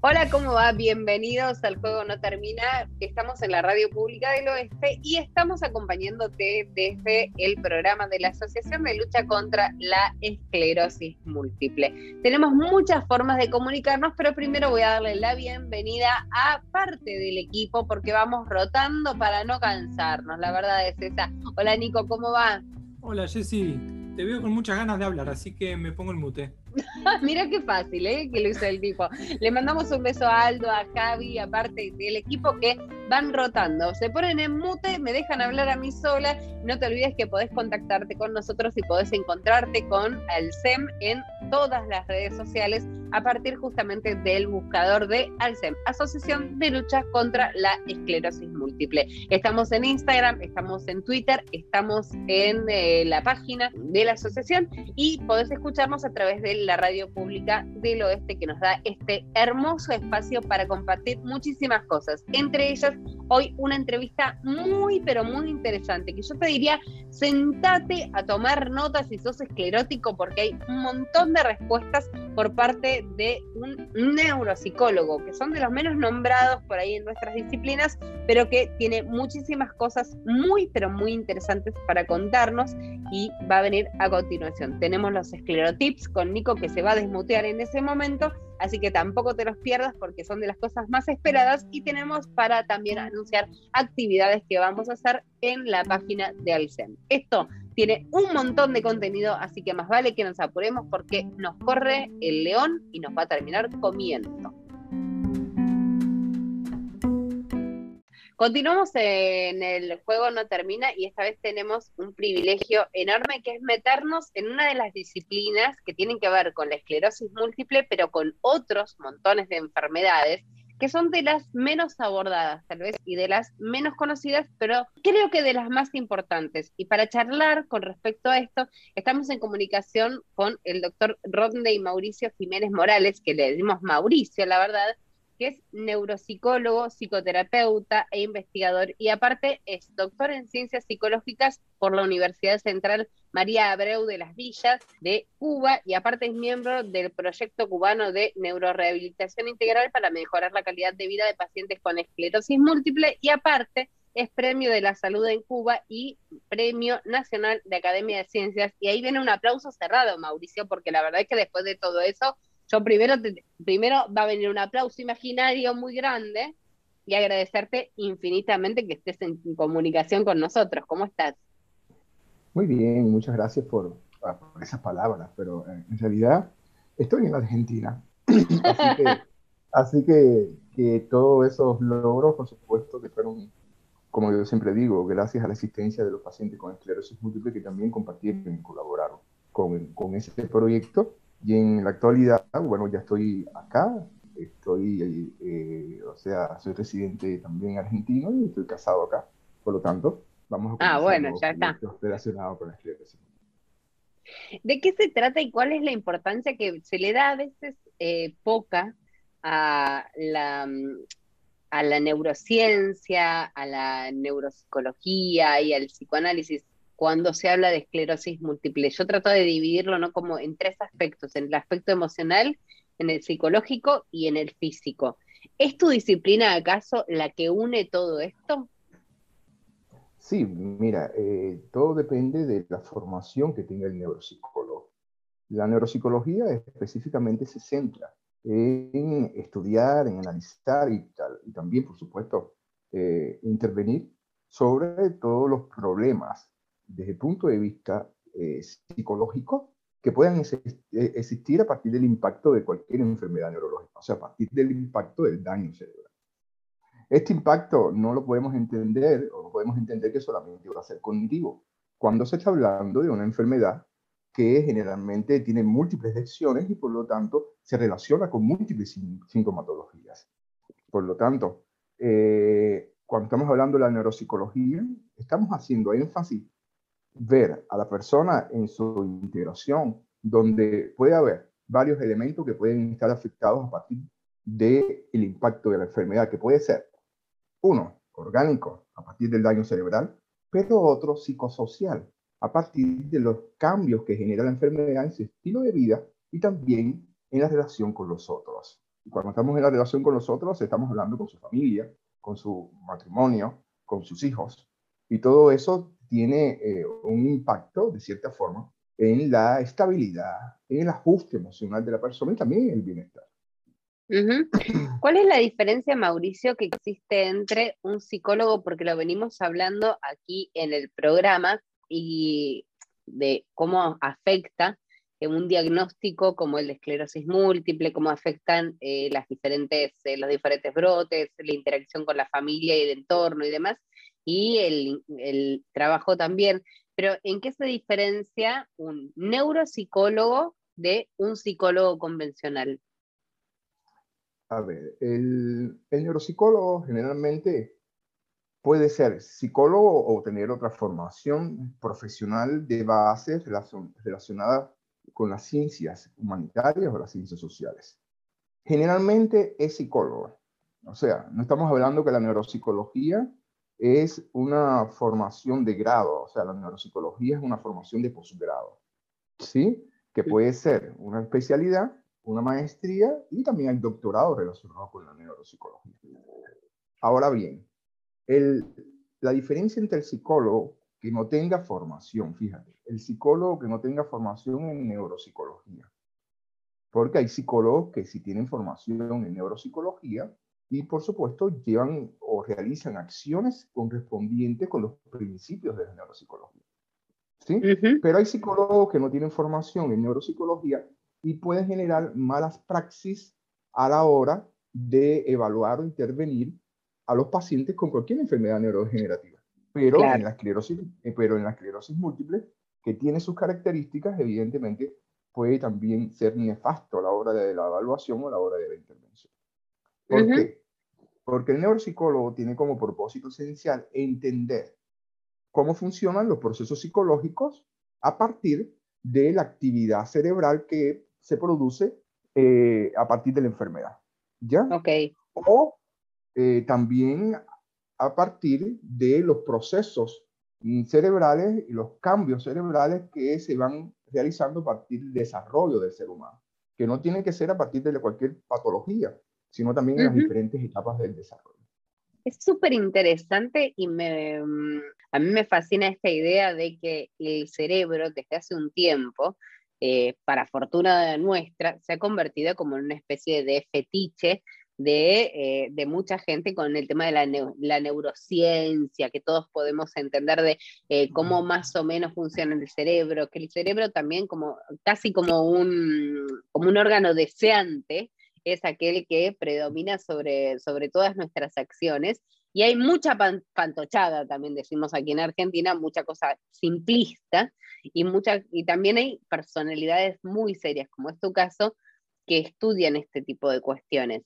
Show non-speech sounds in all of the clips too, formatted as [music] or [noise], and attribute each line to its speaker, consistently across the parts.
Speaker 1: Hola, ¿cómo va? Bienvenidos al Juego No Termina. Estamos en la Radio Pública del Oeste y estamos acompañándote desde el programa de la Asociación de Lucha contra la Esclerosis Múltiple. Tenemos muchas formas de comunicarnos, pero primero voy a darle la bienvenida a parte del equipo porque vamos rotando para no cansarnos. La verdad es esa. Hola, Nico, ¿cómo va?
Speaker 2: Hola, Jessy. Te veo con muchas ganas de hablar, así que me pongo el mute. [laughs]
Speaker 1: Mira qué fácil, ¿eh? Que lo hizo el tipo. Le mandamos un beso a Aldo, a Javi, aparte del equipo que van rotando. Se ponen en mute, me dejan hablar a mí sola. No te olvides que podés contactarte con nosotros y podés encontrarte con Alcem en todas las redes sociales a partir justamente del buscador de Alcem, Asociación de Lucha contra la Esclerosis Múltiple. Estamos en Instagram, estamos en Twitter, estamos en eh, la página de la asociación y podés escucharnos a través de la radio pública del oeste que nos da este hermoso espacio para compartir muchísimas cosas, entre ellas hoy una entrevista muy, pero muy interesante, que yo te diría, sentate a tomar notas si sos esclerótico, porque hay un montón de respuestas por parte de un neuropsicólogo, que son de los menos nombrados por ahí en nuestras disciplinas, pero que tiene muchísimas cosas muy, pero muy interesantes para contarnos y va a venir a continuación. Tenemos los esclerotips con Nico que se va a desmutear en ese momento Así que tampoco te los pierdas porque son de las cosas más esperadas y tenemos para también anunciar actividades que vamos a hacer en la página de Alcem. Esto tiene un montón de contenido, así que más vale que nos apuremos porque nos corre el león y nos va a terminar comiendo. Continuamos en el juego no termina y esta vez tenemos un privilegio enorme que es meternos en una de las disciplinas que tienen que ver con la esclerosis múltiple, pero con otros montones de enfermedades que son de las menos abordadas tal vez y de las menos conocidas, pero creo que de las más importantes. Y para charlar con respecto a esto, estamos en comunicación con el doctor Rodney Mauricio Jiménez Morales, que le decimos Mauricio, la verdad, que es neuropsicólogo, psicoterapeuta e investigador y aparte es doctor en ciencias psicológicas por la Universidad Central María Abreu de las Villas de Cuba y aparte es miembro del proyecto cubano de neurorehabilitación integral para mejorar la calidad de vida de pacientes con esclerosis múltiple y aparte es premio de la salud en Cuba y premio nacional de Academia de Ciencias. Y ahí viene un aplauso cerrado, Mauricio, porque la verdad es que después de todo eso yo primero, primero va a venir un aplauso imaginario muy grande y agradecerte infinitamente que estés en comunicación con nosotros. ¿Cómo estás?
Speaker 3: Muy bien, muchas gracias por, esas palabras, pero eh, en realidad estoy en Argentina. [clears throat] así que, que, todos esos logros, por supuesto, que fueron, como yo siempre digo, gracias a la existencia de los pacientes con esclerosis múltiple que también compartieron y colaboraron con, con ese proyecto y en la actualidad, bueno, ya estoy acá, estoy, eh, o sea, soy residente también argentino y estoy casado acá. Por lo tanto, vamos
Speaker 1: a Ah, bueno, ya está.
Speaker 3: Relacionado con la esclerosis.
Speaker 1: ¿De qué se trata y cuál es la importancia que se le da a veces eh, poca a la, a la neurociencia, a la neuropsicología y al psicoanálisis cuando se habla de esclerosis múltiple. Yo trato de dividirlo ¿no? como en tres aspectos, en el aspecto emocional, en el psicológico y en el físico. ¿Es tu disciplina acaso la que une todo esto?
Speaker 3: Sí, mira, eh, todo depende de la formación que tenga el neuropsicólogo. La neuropsicología específicamente se centra en estudiar, en analizar y, tal, y también, por supuesto, eh, intervenir sobre todos los problemas desde el punto de vista eh, psicológico que puedan eh, existir a partir del impacto de cualquier enfermedad neurológica, o sea, a partir del impacto del daño cerebral. Este impacto no lo podemos entender o no podemos entender que solamente va a ser cognitivo. Cuando se está hablando de una enfermedad que generalmente tiene múltiples lecciones y por lo tanto se relaciona con múltiples sintomatologías. Por lo tanto, eh, cuando estamos hablando de la neuropsicología, estamos haciendo énfasis ver a la persona en su integración, donde puede haber varios elementos que pueden estar afectados a partir del impacto de la enfermedad, que puede ser, uno, orgánico, a partir del daño cerebral, pero otro, psicosocial, a partir de los cambios que genera la enfermedad en su estilo de vida y también en la relación con los otros. cuando estamos en la relación con nosotros, estamos hablando con su familia, con su matrimonio, con sus hijos. Y todo eso tiene eh, un impacto, de cierta forma, en la estabilidad, en el ajuste emocional de la persona y también en el bienestar.
Speaker 1: ¿Cuál es la diferencia, Mauricio, que existe entre un psicólogo, porque lo venimos hablando aquí en el programa, y de cómo afecta un diagnóstico como el de esclerosis múltiple, cómo afectan eh, las diferentes, eh, los diferentes brotes, la interacción con la familia y el entorno y demás, y el, el trabajo también. Pero ¿en qué se diferencia un neuropsicólogo de un psicólogo convencional?
Speaker 3: A ver, el, el neuropsicólogo generalmente puede ser psicólogo o tener otra formación profesional de base relacionada con las ciencias humanitarias o las ciencias sociales. Generalmente es psicólogo. O sea, no estamos hablando que la neuropsicología es una formación de grado, o sea, la neuropsicología es una formación de posgrado, ¿sí? Que puede ser una especialidad, una maestría y también el doctorado relacionado con la neuropsicología. Ahora bien, el, la diferencia entre el psicólogo que no tenga formación, fíjate, el psicólogo que no tenga formación en neuropsicología. Porque hay psicólogos que sí tienen formación en neuropsicología y por supuesto llevan o realizan acciones correspondientes con los principios de la neuropsicología. ¿Sí? Pero hay psicólogos que no tienen formación en neuropsicología y pueden generar malas praxis a la hora de evaluar o intervenir a los pacientes con cualquier enfermedad neurodegenerativa. Pero, en la esclerosis, eh, pero en la esclerosis múltiple, que tiene sus características, evidentemente puede también ser nefasto a la hora de la evaluación o a la hora de la intervención. ¿Por qué? Porque el neuropsicólogo tiene como propósito esencial entender cómo funcionan los procesos psicológicos a partir de la actividad cerebral que se produce eh, a partir de la enfermedad. ¿Ya?
Speaker 1: Ok.
Speaker 3: O eh, también a partir de los procesos cerebrales y los cambios cerebrales que se van realizando a partir del desarrollo del ser humano, que no tiene que ser a partir de cualquier patología, sino también en las diferentes etapas del desarrollo.
Speaker 1: Es súper interesante y me, mm, a mí me fascina esta idea de que el cerebro desde hace un tiempo, eh, para fortuna nuestra, se ha convertido como en una especie de fetiche eh, de, mucha gente con el tema de la, neurociencia, que todos podemos entender de eh, cómo más o menos funciona el cerebro, que el cerebro también como casi como un, como un órgano deseante es aquel que predomina sobre, sobre todas nuestras acciones. Y hay mucha pantochada, también decimos aquí en Argentina, mucha cosa simplista y, y también hay personalidades muy serias, como es tu caso, que estudian este tipo de cuestiones.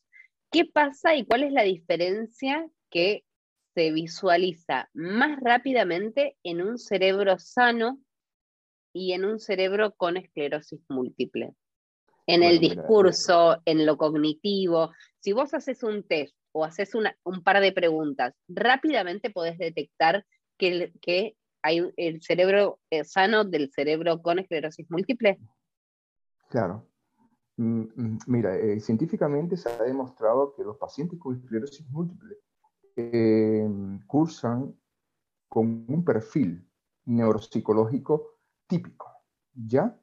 Speaker 1: ¿Qué pasa y cuál es la diferencia que se visualiza más rápidamente en un cerebro sano y en un cerebro con esclerosis múltiple? En el discurso, en lo cognitivo. Si vos haces un test o haces un par de preguntas, rápidamente podés detectar que, que hay el cerebro eh, sano del cerebro con esclerosis múltiple.
Speaker 3: Claro, Mm, mm, mira, eh, científicamente se ha demostrado que los pacientes con esclerosis múltiple eh, cursan con un perfil neuropsicológico típico, ¿ya?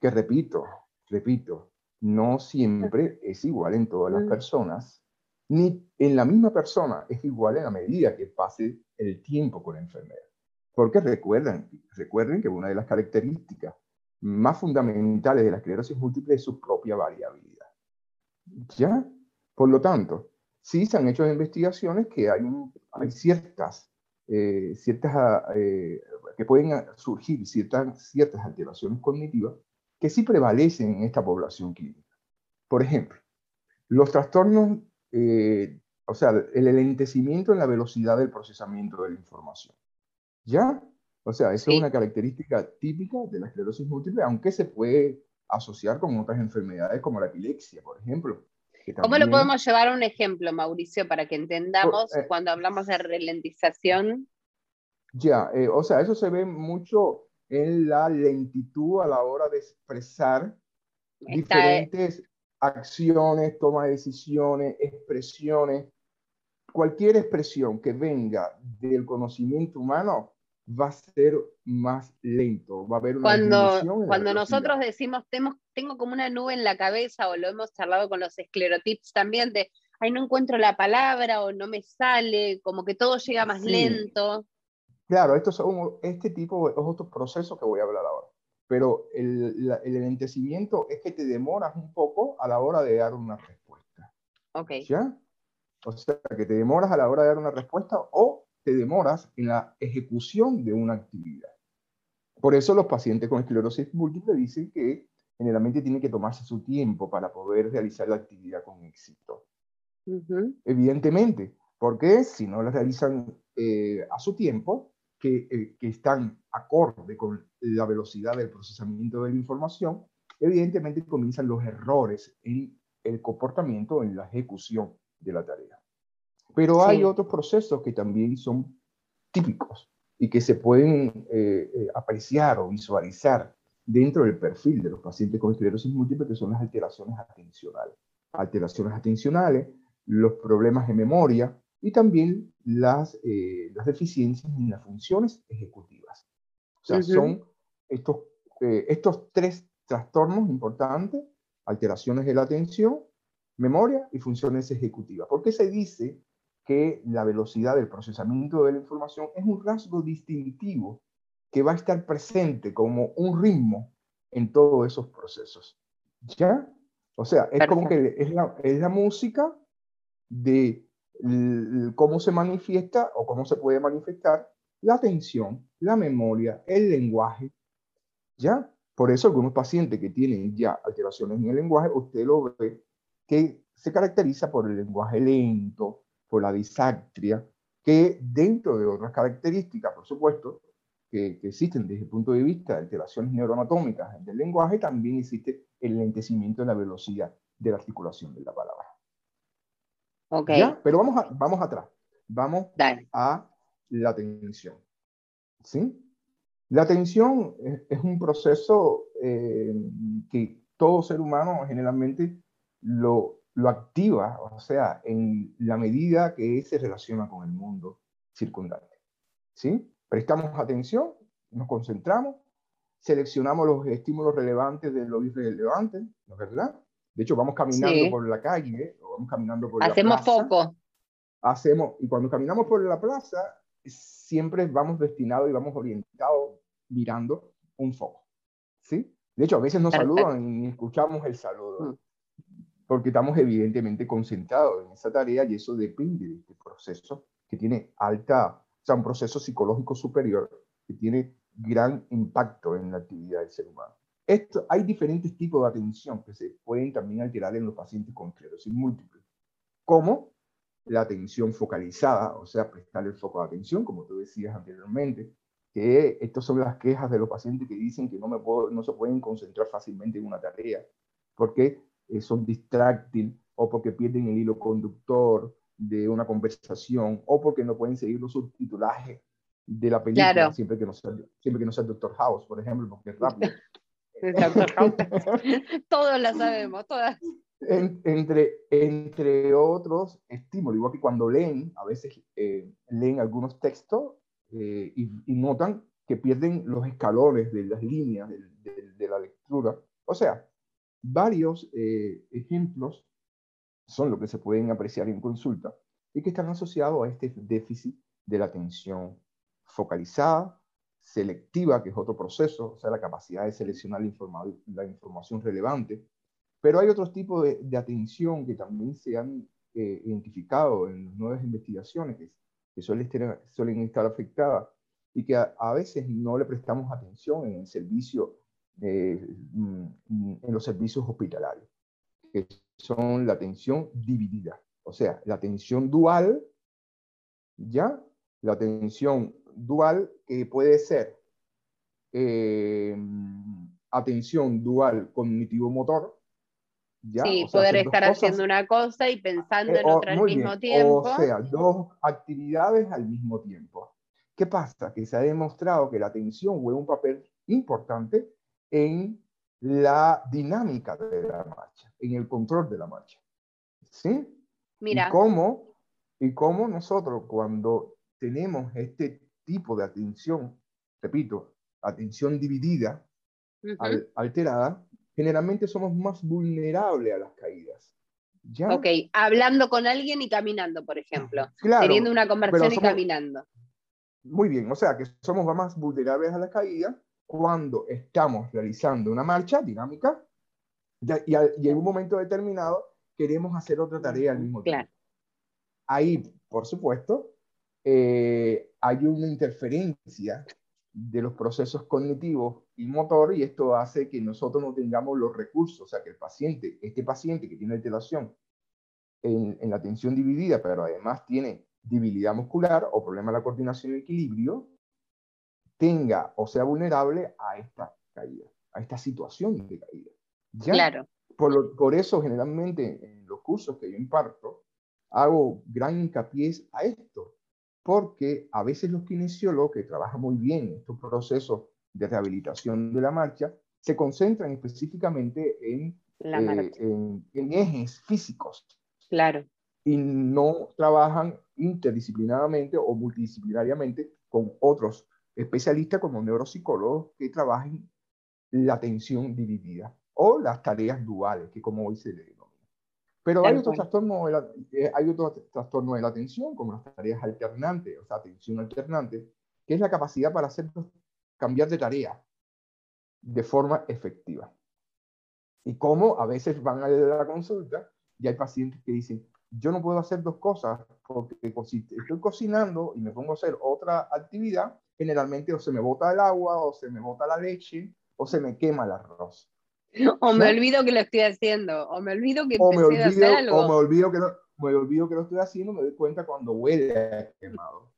Speaker 3: Que repito, repito, no siempre es igual en todas las mm. personas, ni en la misma persona es igual en la medida que pase el tiempo con la enfermedad. Porque recuerden, recuerden que una de las características más fundamentales de la esclerosis múltiple es su propia variabilidad. ¿Ya? Por lo tanto, sí se han hecho investigaciones que hay, hay ciertas, eh, ciertas eh, que pueden surgir ciertas, ciertas alteraciones cognitivas que sí prevalecen en esta población clínica. Por ejemplo, los trastornos, eh, o sea, el enlentecimiento en la velocidad del procesamiento de la información. ¿Ya? O sea, esa es una característica típica de la esclerosis múltiple, aunque se puede asociar con otras enfermedades como la epilepsia, por ejemplo.
Speaker 1: ¿Cómo lo podemos llevar a un ejemplo, Mauricio, para que entendamos eh, cuando hablamos de ralentización?
Speaker 3: Ya, eh, o sea, eso se ve mucho en la lentitud a la hora de expresar diferentes, acciones, toma de decisiones, expresiones, cualquier expresión que venga del conocimiento humano va a ser más lento, va a haber una
Speaker 1: Cuando, cuando nosotros decimos tengo, tengo como una nube en la cabeza o lo hemos charlado con los esclerotips también de, ay, no encuentro la palabra o no me sale, como que todo llega más lento.
Speaker 3: Claro, esto son, este tipo es otro proceso que voy a hablar ahora. Pero el, el enlentecimiento es que te demoras un poco a la hora de dar una respuesta.
Speaker 1: Ok.
Speaker 3: ¿Ya? O sea, que te demoras a la hora de dar una respuesta o te demoras en la ejecución de una actividad. Por eso los pacientes con esclerosis múltiple dicen que generalmente tienen que tomarse su tiempo para poder realizar la actividad con éxito. Evidentemente, porque si no la realizan eh, a su tiempo, que, eh, que, están acorde con la velocidad del procesamiento de la información, evidentemente comienzan los errores en el comportamiento, en la ejecución de la tarea. Pero hay otros procesos que también son típicos y que se pueden eh, eh, apreciar o visualizar dentro del perfil de los pacientes con esclerosis múltiple, que son las alteraciones atencionales. Alteraciones atencionales, los problemas de memoria y también las, eh, las deficiencias en las funciones ejecutivas. O sea, son estos, estos tres trastornos importantes, alteraciones de la atención, memoria y funciones ejecutivas. ¿Por qué se dice que la velocidad del procesamiento de la información es un rasgo distintivo que va a estar presente como un ritmo en todos esos procesos. ¿Ya? O sea, es como que es la, es la música de cómo se manifiesta o cómo se puede manifestar la atención, la memoria, el lenguaje. ¿Ya? Por eso algunos pacientes que tienen ya alteraciones en el lenguaje, usted lo ve que se caracteriza por el lenguaje lento, por la disactria, que dentro de otras características, por supuesto, que, existen desde el punto de vista de alteraciones neuroanatómicas del lenguaje, también existe el lentecimiento de la velocidad de la articulación de la palabra.
Speaker 1: Ok.
Speaker 3: Pero vamos, a, vamos atrás. Vamos a la atención. ¿Sí? La atención es, un proceso eh, que todo ser humano generalmente lo, lo activa, o sea, en la medida que se relaciona con el mundo circundante. ¿Sí? Prestamos atención, nos concentramos, seleccionamos los estímulos relevantes de lo irrelevante, ¿no es verdad? De hecho, vamos caminando por la calle, o vamos caminando por
Speaker 1: Hacemos
Speaker 3: la plaza.
Speaker 1: Hacemos foco.
Speaker 3: Hacemos, y cuando caminamos por la plaza, siempre vamos destinados y vamos orientados mirando un foco. ¿Sí? De hecho, a veces nos saludan y escuchamos el saludo. Mm porque estamos evidentemente concentrados en esa tarea y eso depende de este proceso que tiene alta, o sea, un proceso psicológico superior que tiene gran impacto en la actividad del ser humano. Esto, hay diferentes tipos de atención que se pueden también alterar en los pacientes con esclerosis múltiple, como la atención focalizada, o sea, prestar el foco de atención, como tú decías anteriormente, que estas son las quejas de los pacientes que dicen que no, me puedo, no se pueden concentrar fácilmente en una tarea, porque eh, son distráctil o porque pierden el hilo conductor de una conversación o porque no pueden seguir los subtitulajes de la película siempre, que no sea, siempre que no sea Doctor House, por ejemplo, porque es rápido. [laughs] [laughs]
Speaker 1: Todos la sabemos, todas.
Speaker 3: entre, entre otros estímulos, igual que cuando leen, a veces eh, leen algunos textos eh, y, notan que pierden los escalones de las líneas de, de la lectura. O sea, Varios eh, ejemplos son lo que se pueden apreciar en consulta y que están asociados a este déficit de la atención focalizada, selectiva, que es otro proceso, o sea, la capacidad de seleccionar la, información relevante. Pero hay otros tipos de, atención que también se han eh, identificado en nuevas investigaciones que, suelen, estar, suelen, afectadas y que a, veces no le prestamos atención en el servicio mm, en los servicios hospitalarios, que son la atención dividida, o sea, la atención dual, ¿ya? La atención dual que puede ser eh, atención dual cognitivo-motor,
Speaker 1: ¿ya? Sí, poder estar haciendo una cosa y pensando en eh, otra al mismo tiempo.
Speaker 3: O sea, dos actividades al mismo tiempo. ¿Qué pasa? Que se ha demostrado que la atención juega un papel importante en la dinámica de la marcha, en el control de la marcha. ¿Sí?
Speaker 1: Mira.
Speaker 3: Y cómo, y cómo nosotros cuando tenemos este tipo de atención, repito, atención dividida, alterada, generalmente somos más vulnerables a las caídas.
Speaker 1: ¿Ya? Ok, hablando con alguien y caminando, por ejemplo. teniendo una conversación y caminando.
Speaker 3: Muy bien, o sea que somos más vulnerables a la caída cuando estamos realizando una marcha dinámica y, en un momento determinado queremos hacer otra tarea al mismo tiempo. Ahí, por supuesto, eh, hay una interferencia de los procesos cognitivos y motor y esto hace que nosotros no tengamos los recursos, o sea, que el paciente, este paciente que tiene alteración en, en la atención dividida, pero además tiene debilidad muscular o problema de la coordinación y equilibrio, tenga o sea vulnerable a esta caída, a esta situación de caída.
Speaker 1: Claro.
Speaker 3: Por, por eso generalmente en los cursos que yo imparto, hago gran hincapié a esto, porque a veces los kinesiólogos que trabajan muy bien estos procesos de rehabilitación de la marcha se concentran específicamente en, eh, en, ejes físicos.
Speaker 1: Claro.
Speaker 3: Y no trabajan interdisciplinadamente o multidisciplinariamente con otros especialistas como neuropsicólogos que trabajan la atención dividida o las tareas duales, que como hoy se pero hay otros, trastornos de la, eh, hay otros trastornos de la atención, como las tareas alternantes, o sea, atención alternante, que es la capacidad para hacer cambiar de tarea de forma efectiva. Y como a veces van a la consulta y hay pacientes que dicen, yo no puedo hacer dos cosas porque si estoy cocinando y me pongo a hacer otra actividad, generalmente o se me bota el agua o se me bota la leche o se me quema el arroz. [laughs]
Speaker 1: O me olvido que lo estoy haciendo, o me olvido que empecé a hacer algo.
Speaker 3: O me olvido que, lo, me olvido que lo estoy haciendo, me doy cuenta cuando huele a quemado.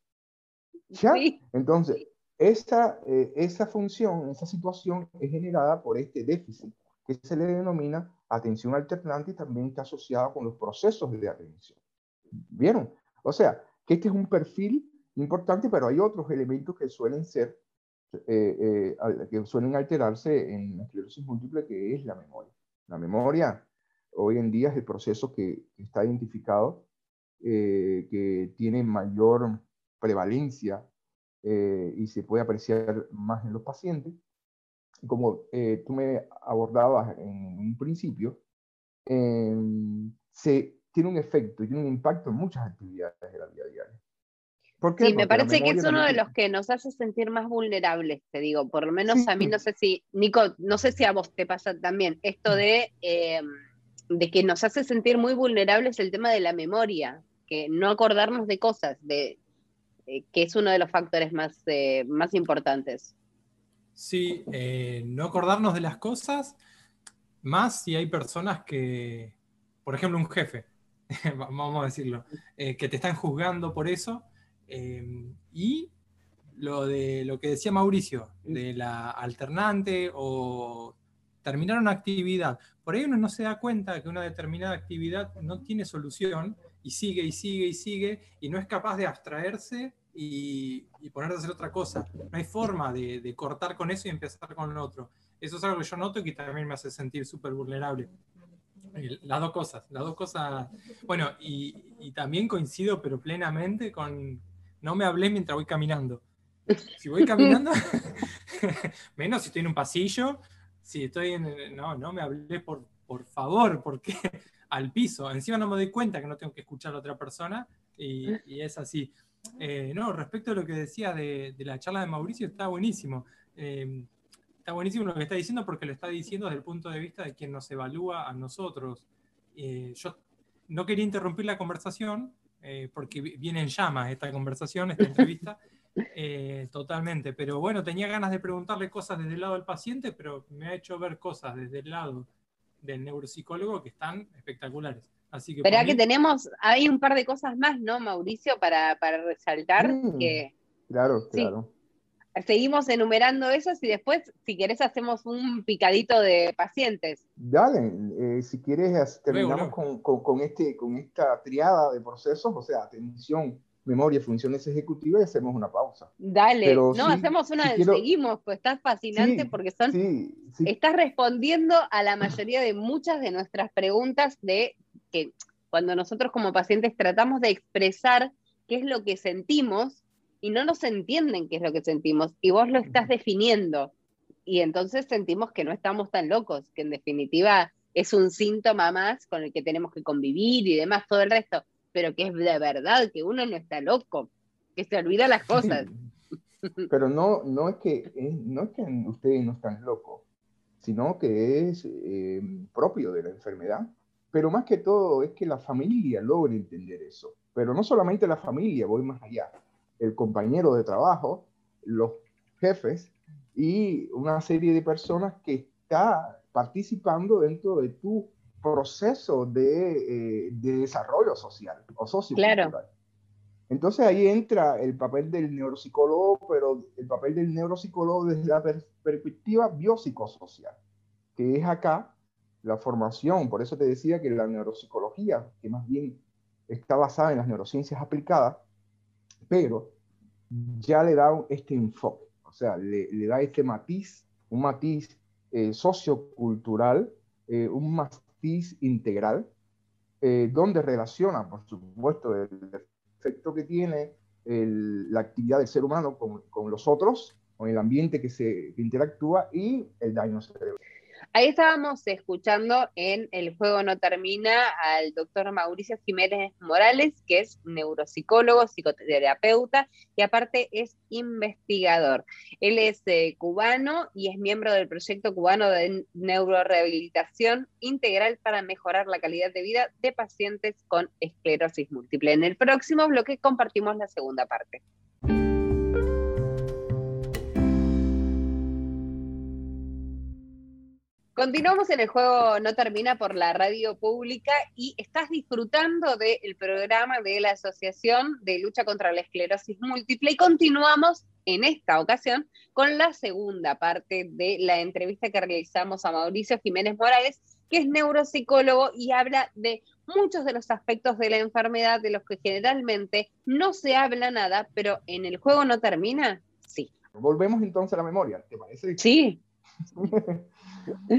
Speaker 3: ¿Ya? Entonces, esta, eh, esa función, esa situación es generada por este déficit que se le denomina atención alternante y también está asociada con los procesos de atención. ¿Vieron? O sea, que este es un perfil importante, pero hay otros elementos que suelen ser eh, eh, que suelen alterarse en la esclerosis múltiple, que es la memoria. La memoria hoy en día es el proceso que está identificado, eh, que tiene mayor prevalencia y se puede apreciar más en los pacientes. Como tú me abordabas en un principio, em, se tiene un efecto y tiene un impacto en muchas actividades de la vida diaria.
Speaker 1: Sí, me parece que es uno de los que nos hace sentir más vulnerables, te digo, por lo menos a mí no sé si, Nico, no sé si a vos te pasa también, esto de, eh, de que nos hace sentir muy vulnerables el tema de la memoria, que no acordarnos de cosas, de, que es uno de los factores más, eh, más importantes.
Speaker 2: Sí, eh, no acordarnos de las cosas, más si hay personas que, por ejemplo, un jefe, [laughs] vamos a decirlo, que te están juzgando por eso Em, y lo de lo que decía Mauricio, de la alternante o terminar una actividad. Por ahí uno no se da cuenta que una determinada actividad no tiene solución y sigue y sigue y sigue y no es capaz de abstraerse y, y ponerse a hacer otra cosa. No hay forma de, cortar con eso y empezar con lo otro. Eso es algo que yo noto y que también me hace sentir súper vulnerable. Las dos cosas, las dos cosas. Bueno, y, y, también coincido, pero plenamente con, no me hablé mientras voy caminando. Si voy caminando, [laughs] [laughs] menos si estoy en un pasillo, si estoy en... No, no me hablé por, por favor, porque [laughs] al piso. Encima no me doy cuenta que no tengo que escuchar a otra persona y, es así. Eh, no, respecto a lo que decía de, la charla de Mauricio, está buenísimo. Em, está buenísimo lo que está diciendo porque lo está diciendo desde el punto de vista de quien nos evalúa a nosotros. Eh, yo no quería interrumpir la conversación, eh, porque viene en llamas esta conversación, esta entrevista, eh, totalmente. Pero bueno, tenía ganas de preguntarle cosas desde el lado del paciente, pero me ha hecho ver cosas desde el lado del neuropsicólogo que están espectaculares. Así que
Speaker 1: que tenemos, hay un par de cosas más, ¿no, Mauricio, para, resaltar? Mm, que...
Speaker 3: Claro, claro
Speaker 1: seguimos enumerando esos y después, si querés, hacemos un picadito de pacientes.
Speaker 3: Dale, eh, si quieres, terminamos Con, con, este, con esta triada de procesos, o sea, atención memoria, funciones ejecutivas y hacemos una pausa.
Speaker 1: Dale, no, hacemos una, seguimos, pues estás fascinante porque son, estás respondiendo a la mayoría de muchas de nuestras preguntas de que cuando nosotros como pacientes tratamos de expresar qué es lo que sentimos y no nos entienden qué es lo que sentimos y vos lo estás definiendo y entonces sentimos que no estamos tan locos, que en definitiva es un síntoma más con el que tenemos que convivir y demás, todo el resto, pero que es de verdad que uno no está loco, que se olvida las cosas. [laughs]
Speaker 3: Pero no, no, es que, no es que ustedes no están locos, sino que es eh, propio de la enfermedad. Pero más que todo es que la familia logra entender eso. Pero no solamente la familia, voy más allá. El compañero de trabajo, los jefes, y una serie de personas que está participando dentro de tu proceso de, eh, de desarrollo social o sociocultural. Claro. Entonces ahí entra el papel del neuropsicólogo, pero el papel del neuropsicólogo desde la perspectiva biopsicosocial, que es acá la formación. Por eso te decía que la neuropsicología, que más bien está basada en las neurociencias aplicadas, pero ya le da este enfoque. O sea, le, da este matiz, un matiz eh, sociocultural, eh, un matiz integral, eh, donde relaciona, por supuesto, el efecto que tiene la actividad del ser humano con, con, los otros, con el ambiente que se que interactúa y el daño cerebral.
Speaker 1: Ahí estábamos escuchando en El Juego No Termina al doctor Mauricio Jiménez Morales, que es neuropsicólogo, psicoterapeuta y aparte es investigador. Él es eh, cubano y es miembro del proyecto cubano de neurorehabilitación integral para mejorar la calidad de vida de pacientes con esclerosis múltiple. En el próximo bloque compartimos la segunda parte. Continuamos en el juego No Termina por la radio pública y estás disfrutando del programa de la Asociación de Lucha contra la Esclerosis Múltiple y continuamos en esta ocasión con la segunda parte de la entrevista que realizamos a Mauricio Jiménez Morales, que es neuropsicólogo y habla de muchos de los aspectos de la enfermedad de los que generalmente no se habla nada, pero en el juego no termina, sí.
Speaker 3: Volvemos entonces a la memoria, ¿te parece?
Speaker 1: Sí. [laughs]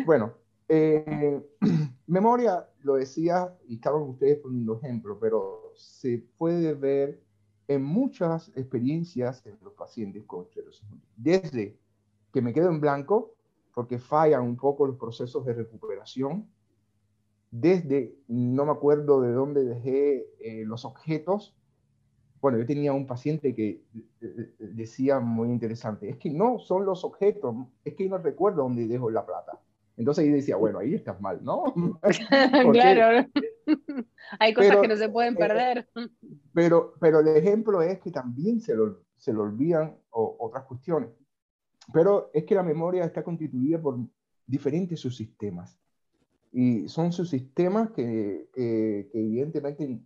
Speaker 3: bueno, eh, [clears throat] memoria, lo decía, y estaban ustedes poniendo ejemplo, pero se puede ver en muchas experiencias en los pacientes con esclerosis Desde que me quedo en blanco, porque fallan un poco los procesos de recuperación, desde no me acuerdo de dónde dejé eh, los objetos. Bueno, yo tenía un paciente que eh, decía muy interesante, es que no son los objetos, es que no recuerdo dónde dejo la plata. Entonces ahí decía, bueno, ahí estás mal, ¿no? [laughs] [laughs]
Speaker 1: claro, [laughs] hay cosas que no se pueden eh, perder.
Speaker 3: pero, pero el ejemplo es que también se lo, se lo olvidan otras cuestiones. Pero es que la memoria está constituida por diferentes subsistemas. Y son subsistemas que, que, evidentemente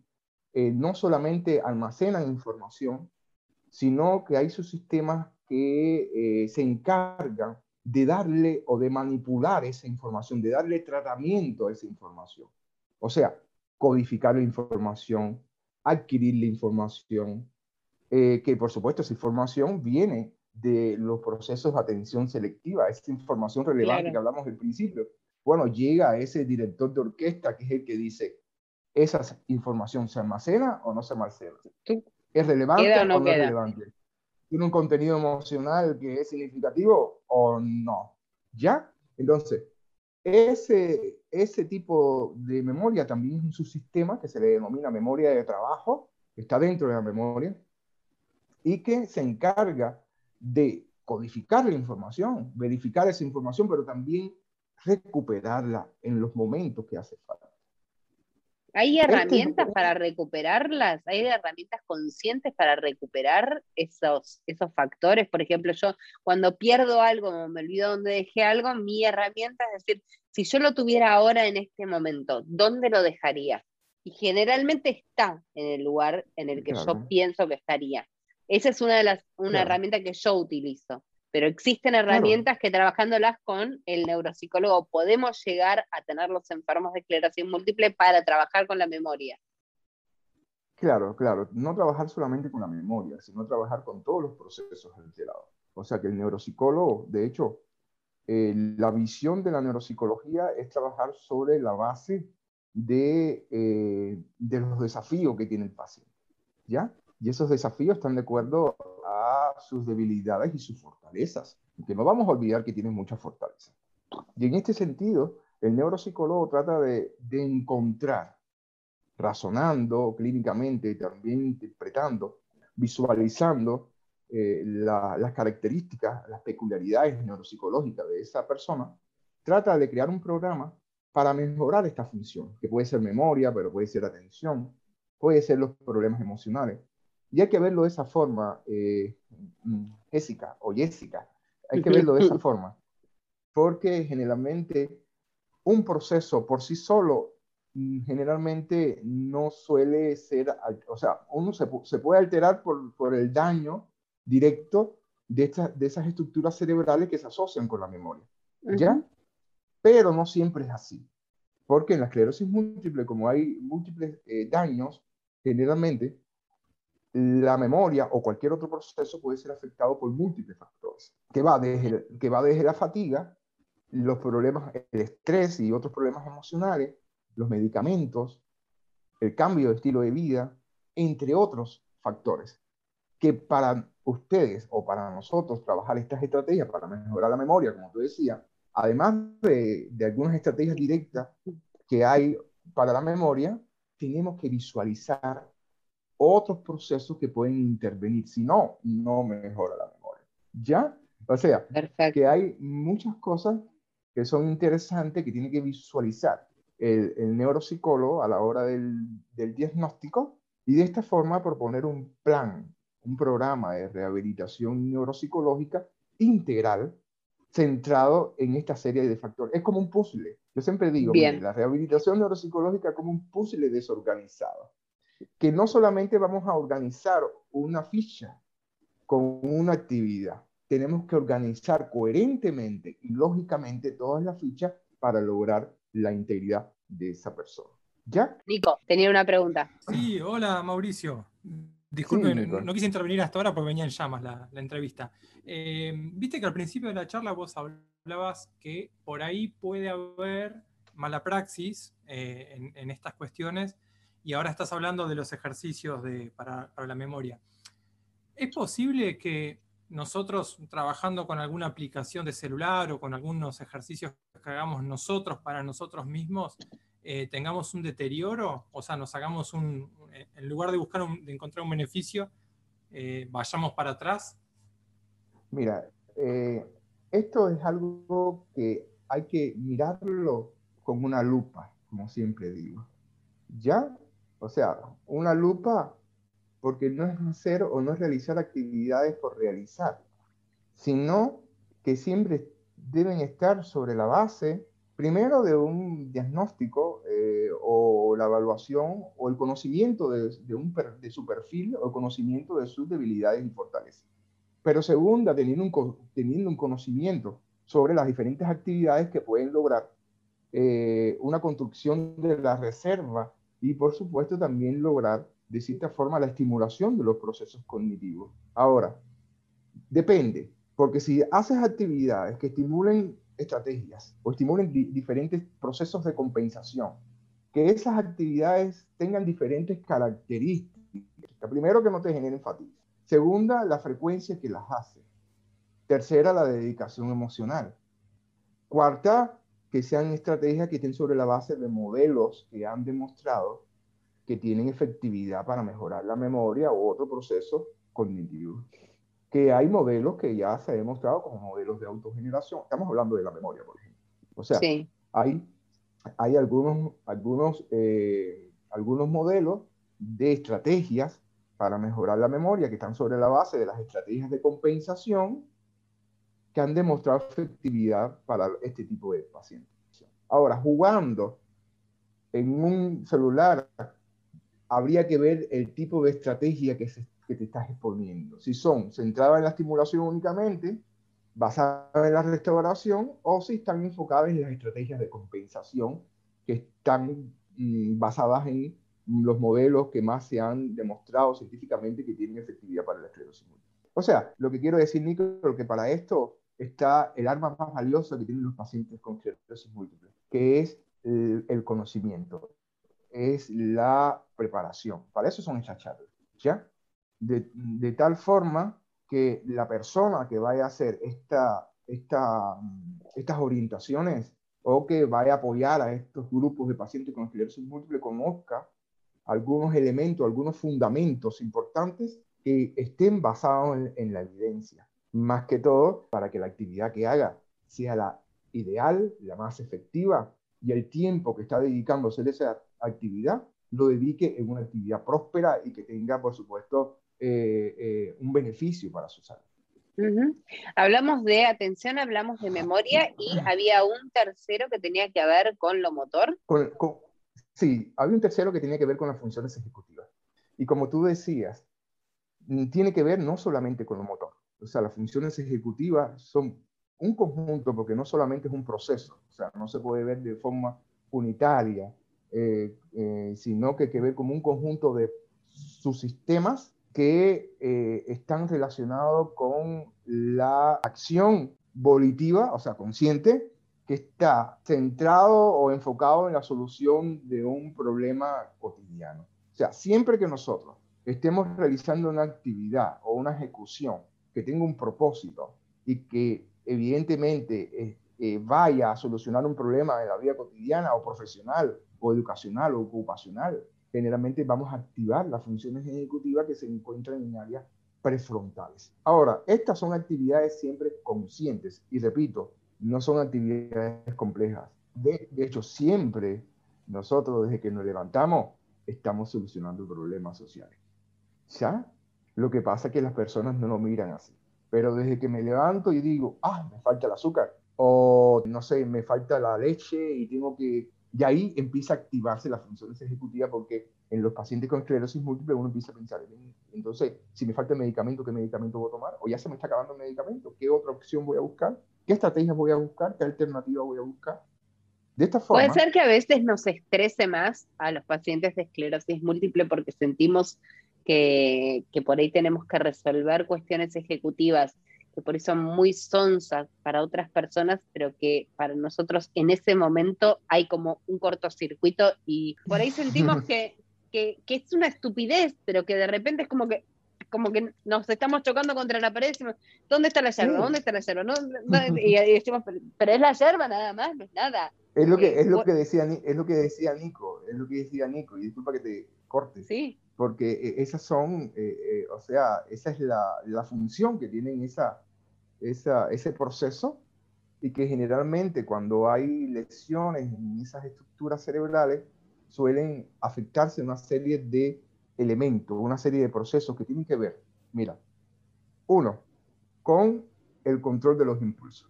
Speaker 3: eh, no solamente almacenan información, sino que hay subsistemas que eh, se encargan de darle o de manipular esa información, de darle tratamiento a esa información. O sea, codificar la información, adquirir la información, eh, que por supuesto esa información viene de los procesos de atención selectiva, esa información relevante que hablamos al principio. Bueno, llega a ese director de orquesta que es el que dice, ¿esa información se almacena o no se almacena? ¿Es relevante o no, es relevante? ¿Tiene un contenido emocional que es significativo o no? ¿Ya? Entonces, ese, ese tipo de memoria también es un subsistema que se le denomina memoria de trabajo, que está dentro de la memoria, y que se encarga de codificar la información, verificar esa información, pero también recuperarla en los momentos que hace falta.
Speaker 1: ¿Hay este herramientas para recuperarlas? ¿Hay herramientas conscientes para recuperar esos, esos factores? Por ejemplo, yo cuando pierdo algo, me olvido dónde dejé algo, mi herramienta es decir, si yo lo tuviera ahora en este momento, ¿dónde lo dejaría? Y generalmente está en el lugar en el que yo pienso que estaría. Esa es una de las una herramienta que yo utilizo pero existen herramientas que trabajándolas con el neuropsicólogo podemos llegar a tener los enfermos de esclerosis múltiple para trabajar con la memoria.
Speaker 3: Claro, claro. No trabajar solamente con la memoria, sino trabajar con todos los procesos alterados. O sea que el neuropsicólogo, de hecho, eh, la visión de la neuropsicología es trabajar sobre la base de, eh, de los desafíos que tiene el paciente. ¿Ya? Y esos desafíos están de acuerdo a sus debilidades y sus fortalezas. Que no vamos a olvidar que tienen muchas fortalezas. Y en este sentido, el neuropsicólogo trata de, encontrar, razonando clínicamente, también interpretando, visualizando eh, las características, las peculiaridades neuropsicológicas de esa persona, trata de crear un programa para mejorar esta función, que puede ser memoria, pero puede ser atención, puede ser los problemas emocionales. Y hay que verlo de esa forma, eh, Jessica o Jessica, hay que verlo de esa forma, porque generalmente un proceso por sí solo mm, generalmente no suele ser, o sea, uno se, se puede alterar por, por, el daño directo de, de esas estructuras cerebrales que se asocian con la memoria. ¿Ya? Pero no siempre es así. Porque en la esclerosis múltiple, como hay múltiples eh, daños, generalmente la memoria o cualquier otro proceso puede ser afectado por múltiples factores, que va desde, que va desde la fatiga, los problemas, el estrés y otros problemas emocionales, los medicamentos, el cambio de estilo de vida, entre otros factores, que para ustedes o para nosotros trabajar estas estrategias para mejorar la memoria, como tú decías, además de, de algunas estrategias directas que hay para la memoria, tenemos que visualizar otros procesos que pueden intervenir. Si no, no mejora la memoria. ¿Ya? O sea, que hay muchas cosas que son interesantes que tiene que visualizar el, el neuropsicólogo a la hora del, del diagnóstico y de esta forma proponer un plan un programa de rehabilitación neuropsicológica integral centrado en esta serie de factores. Es como un puzzle. Yo siempre digo, la rehabilitación neuropsicológica es como un puzzle desorganizado, que no solamente vamos a organizar una ficha con una actividad, tenemos que organizar coherentemente y lógicamente todas las fichas para lograr la integridad de esa persona. ¿Ya?
Speaker 1: Nico, tenía una pregunta.
Speaker 2: Sí, hola Mauricio. Disculpe, no, quise intervenir hasta ahora porque venía en llamas la, entrevista. Eh, viste que al principio de la charla vos hablabas que por ahí puede haber mala praxis eh, en, estas cuestiones y ahora estás hablando de los ejercicios para, la memoria. ¿Es posible que nosotros trabajando con alguna aplicación de celular o con algunos ejercicios que hagamos nosotros para nosotros mismos, eh, tengamos un deterioro, o sea, nos hagamos un, en lugar de buscar, de encontrar un beneficio, eh, vayamos para atrás?
Speaker 3: Mira, eh, esto es algo que hay que mirarlo con una lupa, como siempre digo. ¿Ya? O sea, una lupa porque no es hacer o no es realizar actividades por realizar, sino que siempre deben estar sobre la base primero de un diagnóstico eh, o la evaluación o el conocimiento de, un, de, su perfil o el conocimiento de sus debilidades y fortalezas. Pero segunda, teniendo un, teniendo un conocimiento sobre las diferentes actividades que pueden lograr eh, una construcción de la reserva y por supuesto también lograr de cierta forma la estimulación de los procesos cognitivos. Ahora, depende, porque si haces actividades que estimulen estrategias o estimulen diferentes procesos de compensación. Que esas actividades tengan diferentes características. Primero, que no te generen fatiga. Segunda, la frecuencia que las hace. Tercera, la dedicación emocional. Cuarta, que sean estrategias que estén sobre la base de modelos que han demostrado que tienen efectividad para mejorar la memoria u otro proceso cognitivo que hay modelos que ya se ha demostrado como modelos de autogeneración. Estamos hablando de la memoria, por ejemplo. O sea, hay, hay algunos, algunos, eh, algunos modelos de estrategias para mejorar la memoria que están sobre la base de las estrategias de compensación que han demostrado efectividad para este tipo de pacientes. Ahora, jugando en un celular, habría que ver el tipo de estrategia que se que te estás exponiendo. Si son centradas en la estimulación únicamente, basadas en la restauración, o si están enfocadas en las estrategias de compensación que están mm, basadas en los modelos que más se han demostrado científicamente que tienen efectividad para la esclerosis. O sea, lo que quiero decir, Nico, que para esto está el arma más valiosa que tienen los pacientes con esclerosis múltiple, que es el, conocimiento, es la preparación. Para eso son estas charlas, ¿ya? De, tal forma que la persona que vaya a hacer esta, esta, estas orientaciones o que vaya a apoyar a estos grupos de pacientes con esclerosis múltiple conozca algunos elementos, algunos fundamentos importantes que estén basados en, la evidencia. Más que todo, para que la actividad que haga sea la ideal, la más efectiva, y el tiempo que está dedicándose a esa actividad lo dedique en una actividad próspera y que tenga, por supuesto, eh, eh, un beneficio para su salud.
Speaker 1: Hablamos de atención, hablamos de memoria y había un tercero que tenía que ver con lo motor.
Speaker 3: sí, había un tercero que tenía que ver con las funciones ejecutivas. Y como tú decías, mm, tiene que ver no solamente con lo motor. O sea, las funciones ejecutivas son un conjunto porque no solamente es un proceso, o sea, no se puede ver de forma unitaria, eh, eh, sino que hay que ver como un conjunto de sus sistemas que eh, están relacionados con la acción volitiva, o sea, consciente, que está centrado o enfocado en la solución de un problema cotidiano. O sea, siempre que nosotros estemos realizando una actividad o una ejecución que tenga un propósito y que evidentemente eh, eh, vaya a solucionar un problema en la vida cotidiana o profesional o educacional o ocupacional, generalmente vamos a activar las funciones ejecutivas que se encuentran en áreas prefrontales. Ahora, estas son actividades siempre conscientes y repito, no son actividades complejas. De, hecho, siempre nosotros desde que nos levantamos estamos solucionando problemas sociales. ¿Ya? Lo que pasa es que las personas no lo miran así. Pero desde que me levanto y digo, ah, me falta el azúcar, o no sé, me falta la leche y tengo que y ahí empieza a activarse las funciones ejecutivas porque en los pacientes con esclerosis múltiple uno empieza a pensar, entonces, si me falta el medicamento, ¿qué medicamento voy a tomar? O ya se me está acabando el medicamento, ¿qué otra opción voy a buscar? ¿Qué estrategias voy a buscar? ¿Qué alternativa voy a buscar?
Speaker 1: De esta forma... Puede ser que a veces nos estrese más a los pacientes de esclerosis múltiple porque sentimos que, que por ahí tenemos que resolver cuestiones ejecutivas que por eso son muy sonsas para otras personas, pero que para nosotros en ese momento hay como un cortocircuito y por ahí sentimos [laughs] que, que, es una estupidez, pero que de repente es como que como que nos estamos chocando contra la pared y decimos, ¿dónde está la yerba? ¿Dónde está la yerba? y, decimos, pero, es la yerba nada más, no es nada.
Speaker 3: Es lo que, eh, es lo que, decía, es lo que decía Nico, es lo que decía Nico, y disculpa que te corte.
Speaker 1: Sí.
Speaker 3: Porque eh, esas son, eh, o sea, esa es la, la función que tienen esa, ese proceso y que generalmente cuando hay lesiones en esas estructuras cerebrales suelen afectarse una serie de elementos, una serie de procesos que tienen que ver, mira, uno, con el control de los impulsos,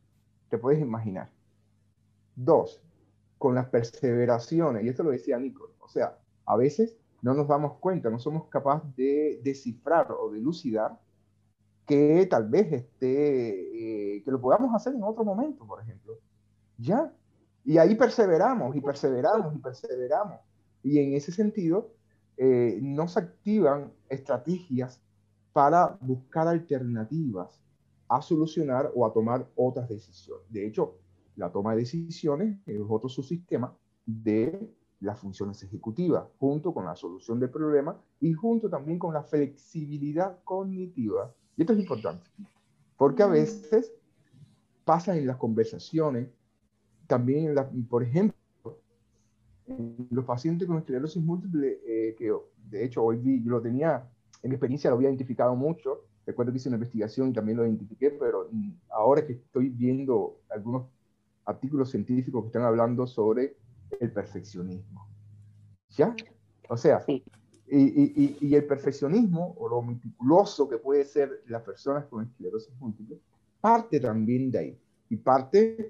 Speaker 3: te puedes imaginar. Dos, con las perseveraciones, y esto lo decía Nico, o sea, a veces no nos damos cuenta, no somos capaces de descifrar o de lucidar que tal vez esté, eh, que lo podamos hacer en otro momento, por ejemplo. Ya. Y ahí perseveramos y perseveramos y perseveramos. Y en ese sentido, eh, nos activan estrategias para buscar alternativas a solucionar o a tomar otras decisiones. De hecho, la toma de decisiones es otro subsistema de las funciones ejecutivas, junto con la solución del problema y junto también con la flexibilidad cognitiva. Y esto es importante, porque a veces pasa en las conversaciones, también, por ejemplo, los pacientes con esclerosis múltiple, eh, que de hecho hoy vi, yo lo tenía, en mi experiencia lo había identificado mucho, recuerdo que hice una investigación y también lo identifiqué, pero mm, ahora que estoy viendo algunos artículos científicos que están hablando sobre el perfeccionismo. ¿Ya? O sea, y, el perfeccionismo o lo meticuloso que puede ser las personas con esclerosis múltiple parte también de ahí. Y parte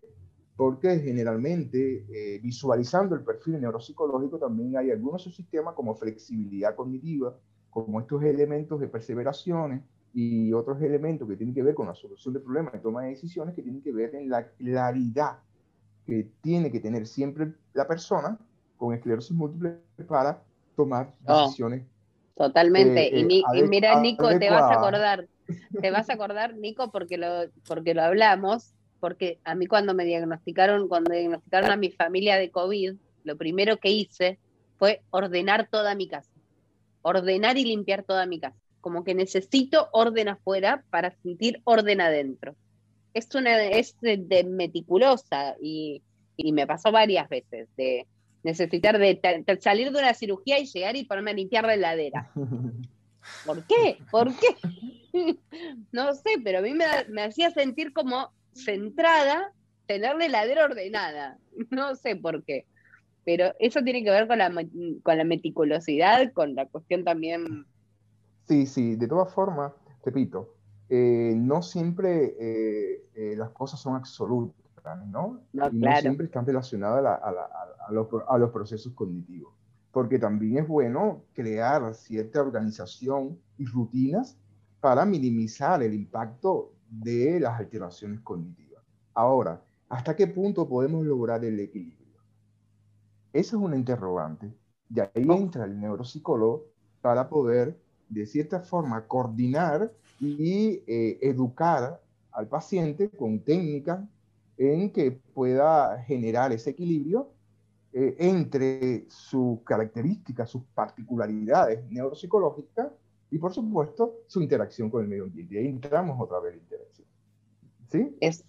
Speaker 3: porque generalmente eh, visualizando el perfil neuropsicológico también hay algunos subsistemas como flexibilidad cognitiva, como estos elementos de perseveraciones y otros elementos que tienen que ver con la solución de problemas y toma de decisiones que tienen que ver en la claridad que tiene que tener siempre la persona con esclerosis múltiple para tomar oh, decisiones.
Speaker 1: totalmente. y, eh, mira, Nico, te vas a acordar, [laughs] te vas a acordar, Nico, porque lo, porque lo hablamos, porque a mí cuando me diagnosticaron, cuando diagnosticaron a mi familia de COVID, lo primero que hice fue ordenar toda mi casa. Ordenar y limpiar toda mi casa. Como que necesito orden afuera para sentir orden adentro. Es una es de, meticulosa y, me pasó varias veces de necesitar de, salir de una cirugía y llegar y ponerme a limpiar la heladera. [laughs] ¿Por qué? ¿Por qué? [laughs] no sé, pero a mí me, me hacía sentir como centrada tener la heladera ordenada. [laughs] No sé por qué. Pero eso tiene que ver con la, con la meticulosidad, con la cuestión también.
Speaker 3: Sí, sí, de todas formas, repito, eh, no siempre eh, eh, las cosas son absolutas, ¿no? No, y no siempre están relacionadas a, a, los, a, los, procesos cognitivos. Porque también es bueno crear cierta organización y rutinas para minimizar el impacto de las alteraciones cognitivas. Ahora, ¿hasta qué punto podemos lograr el equilibrio? Esa es una interrogante. Y ahí entra el neuropsicólogo para poder, de cierta forma, coordinar y eh, educar al paciente con técnicas en que pueda generar ese equilibrio eh, entre sus características, sus particularidades neuropsicológicas y, por supuesto, su interacción con el medio ambiente. Y ahí entramos otra vez en interacción. ¿Sí? Es,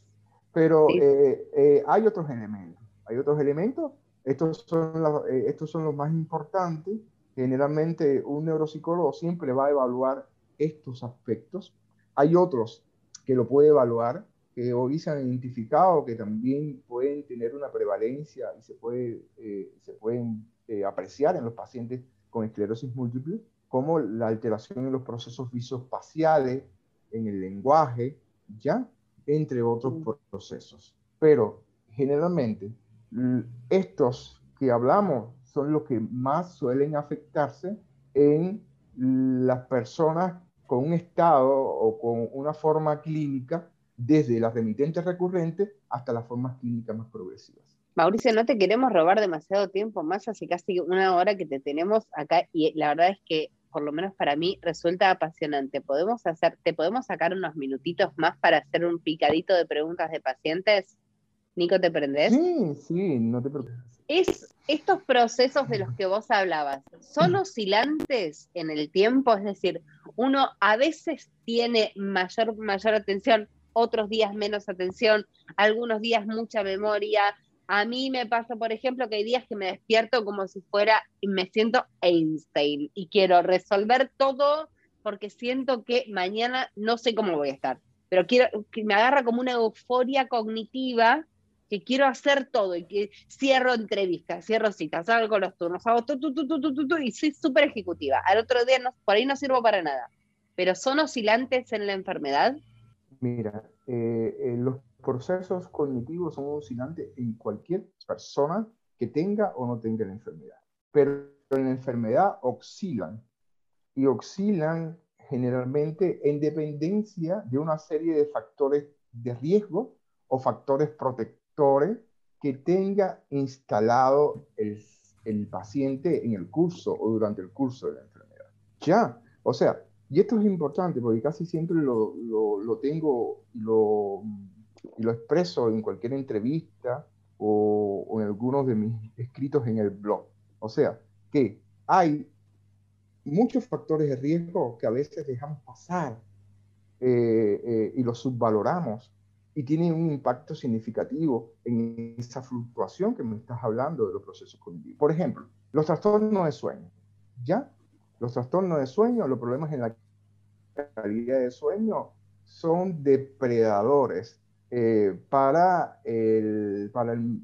Speaker 3: Pero eh, hay otros elementos. Hay otros elementos estos son, eh, estos son los más importantes. Generalmente un neuropsicólogo siempre va a evaluar estos aspectos. Hay otros que lo puede evaluar, que hoy se han identificado, que también pueden tener una prevalencia y se, puede, eh, se pueden eh, apreciar en los pacientes con esclerosis múltiple, como la alteración en los procesos visoespaciales, en el lenguaje, ¿ya? Entre otros procesos. Pero generalmente estos que hablamos son los que más suelen afectarse en las personas con un estado o con una forma clínica desde las remitentes recurrentes hasta las formas clínicas más progresivas.
Speaker 1: Mauricio, no te queremos robar demasiado tiempo más, hace casi una hora que te tenemos acá y la verdad es que por lo menos para mí resulta apasionante. ¿Podemos hacer, ¿Te podemos sacar unos minutitos más para hacer un picadito de preguntas de pacientes? Nico, ¿te prendés?
Speaker 3: Sí, sí, no te preocupes.
Speaker 1: Es, estos procesos de los que vos hablabas, ¿son mm. oscilantes en el tiempo? Es decir, uno a veces tiene mayor, mayor atención, otros días menos atención, algunos días mucha memoria. A mí me pasa, por ejemplo, que hay días que me despierto como si fuera y me siento Einstein y quiero resolver todo porque siento que mañana no sé cómo voy a estar, pero quiero que me agarra como una euforia cognitiva que quiero hacer todo y que cierro entrevistas, cierro citas, con los turnos, hago tu, tu, tu, tu, tu, tu, y soy súper ejecutiva. Al otro día no, por ahí no sirvo para nada. Pero ¿son oscilantes en la enfermedad?
Speaker 3: Mira, eh, eh, los procesos cognitivos son oscilantes en cualquier persona que tenga o no tenga la enfermedad. Pero en la enfermedad oscilan y oscilan generalmente en dependencia de una serie de factores de riesgo o factores protectores que tenga instalado el, el paciente en el curso o durante el curso de la enfermedad. Ya, o sea, y esto es importante porque casi siempre lo, lo, lo tengo y lo, lo expreso en cualquier entrevista o, o, en algunos de mis escritos en el blog. O sea, que hay muchos factores de riesgo que a veces dejamos pasar eh, eh, y los subvaloramos y tiene un impacto significativo en esa fluctuación que me estás hablando de los procesos cognitivos. Por ejemplo, los trastornos de sueño. ¿Ya? Los trastornos de sueño, los problemas en la calidad de sueño son depredadores eh, para, el, para el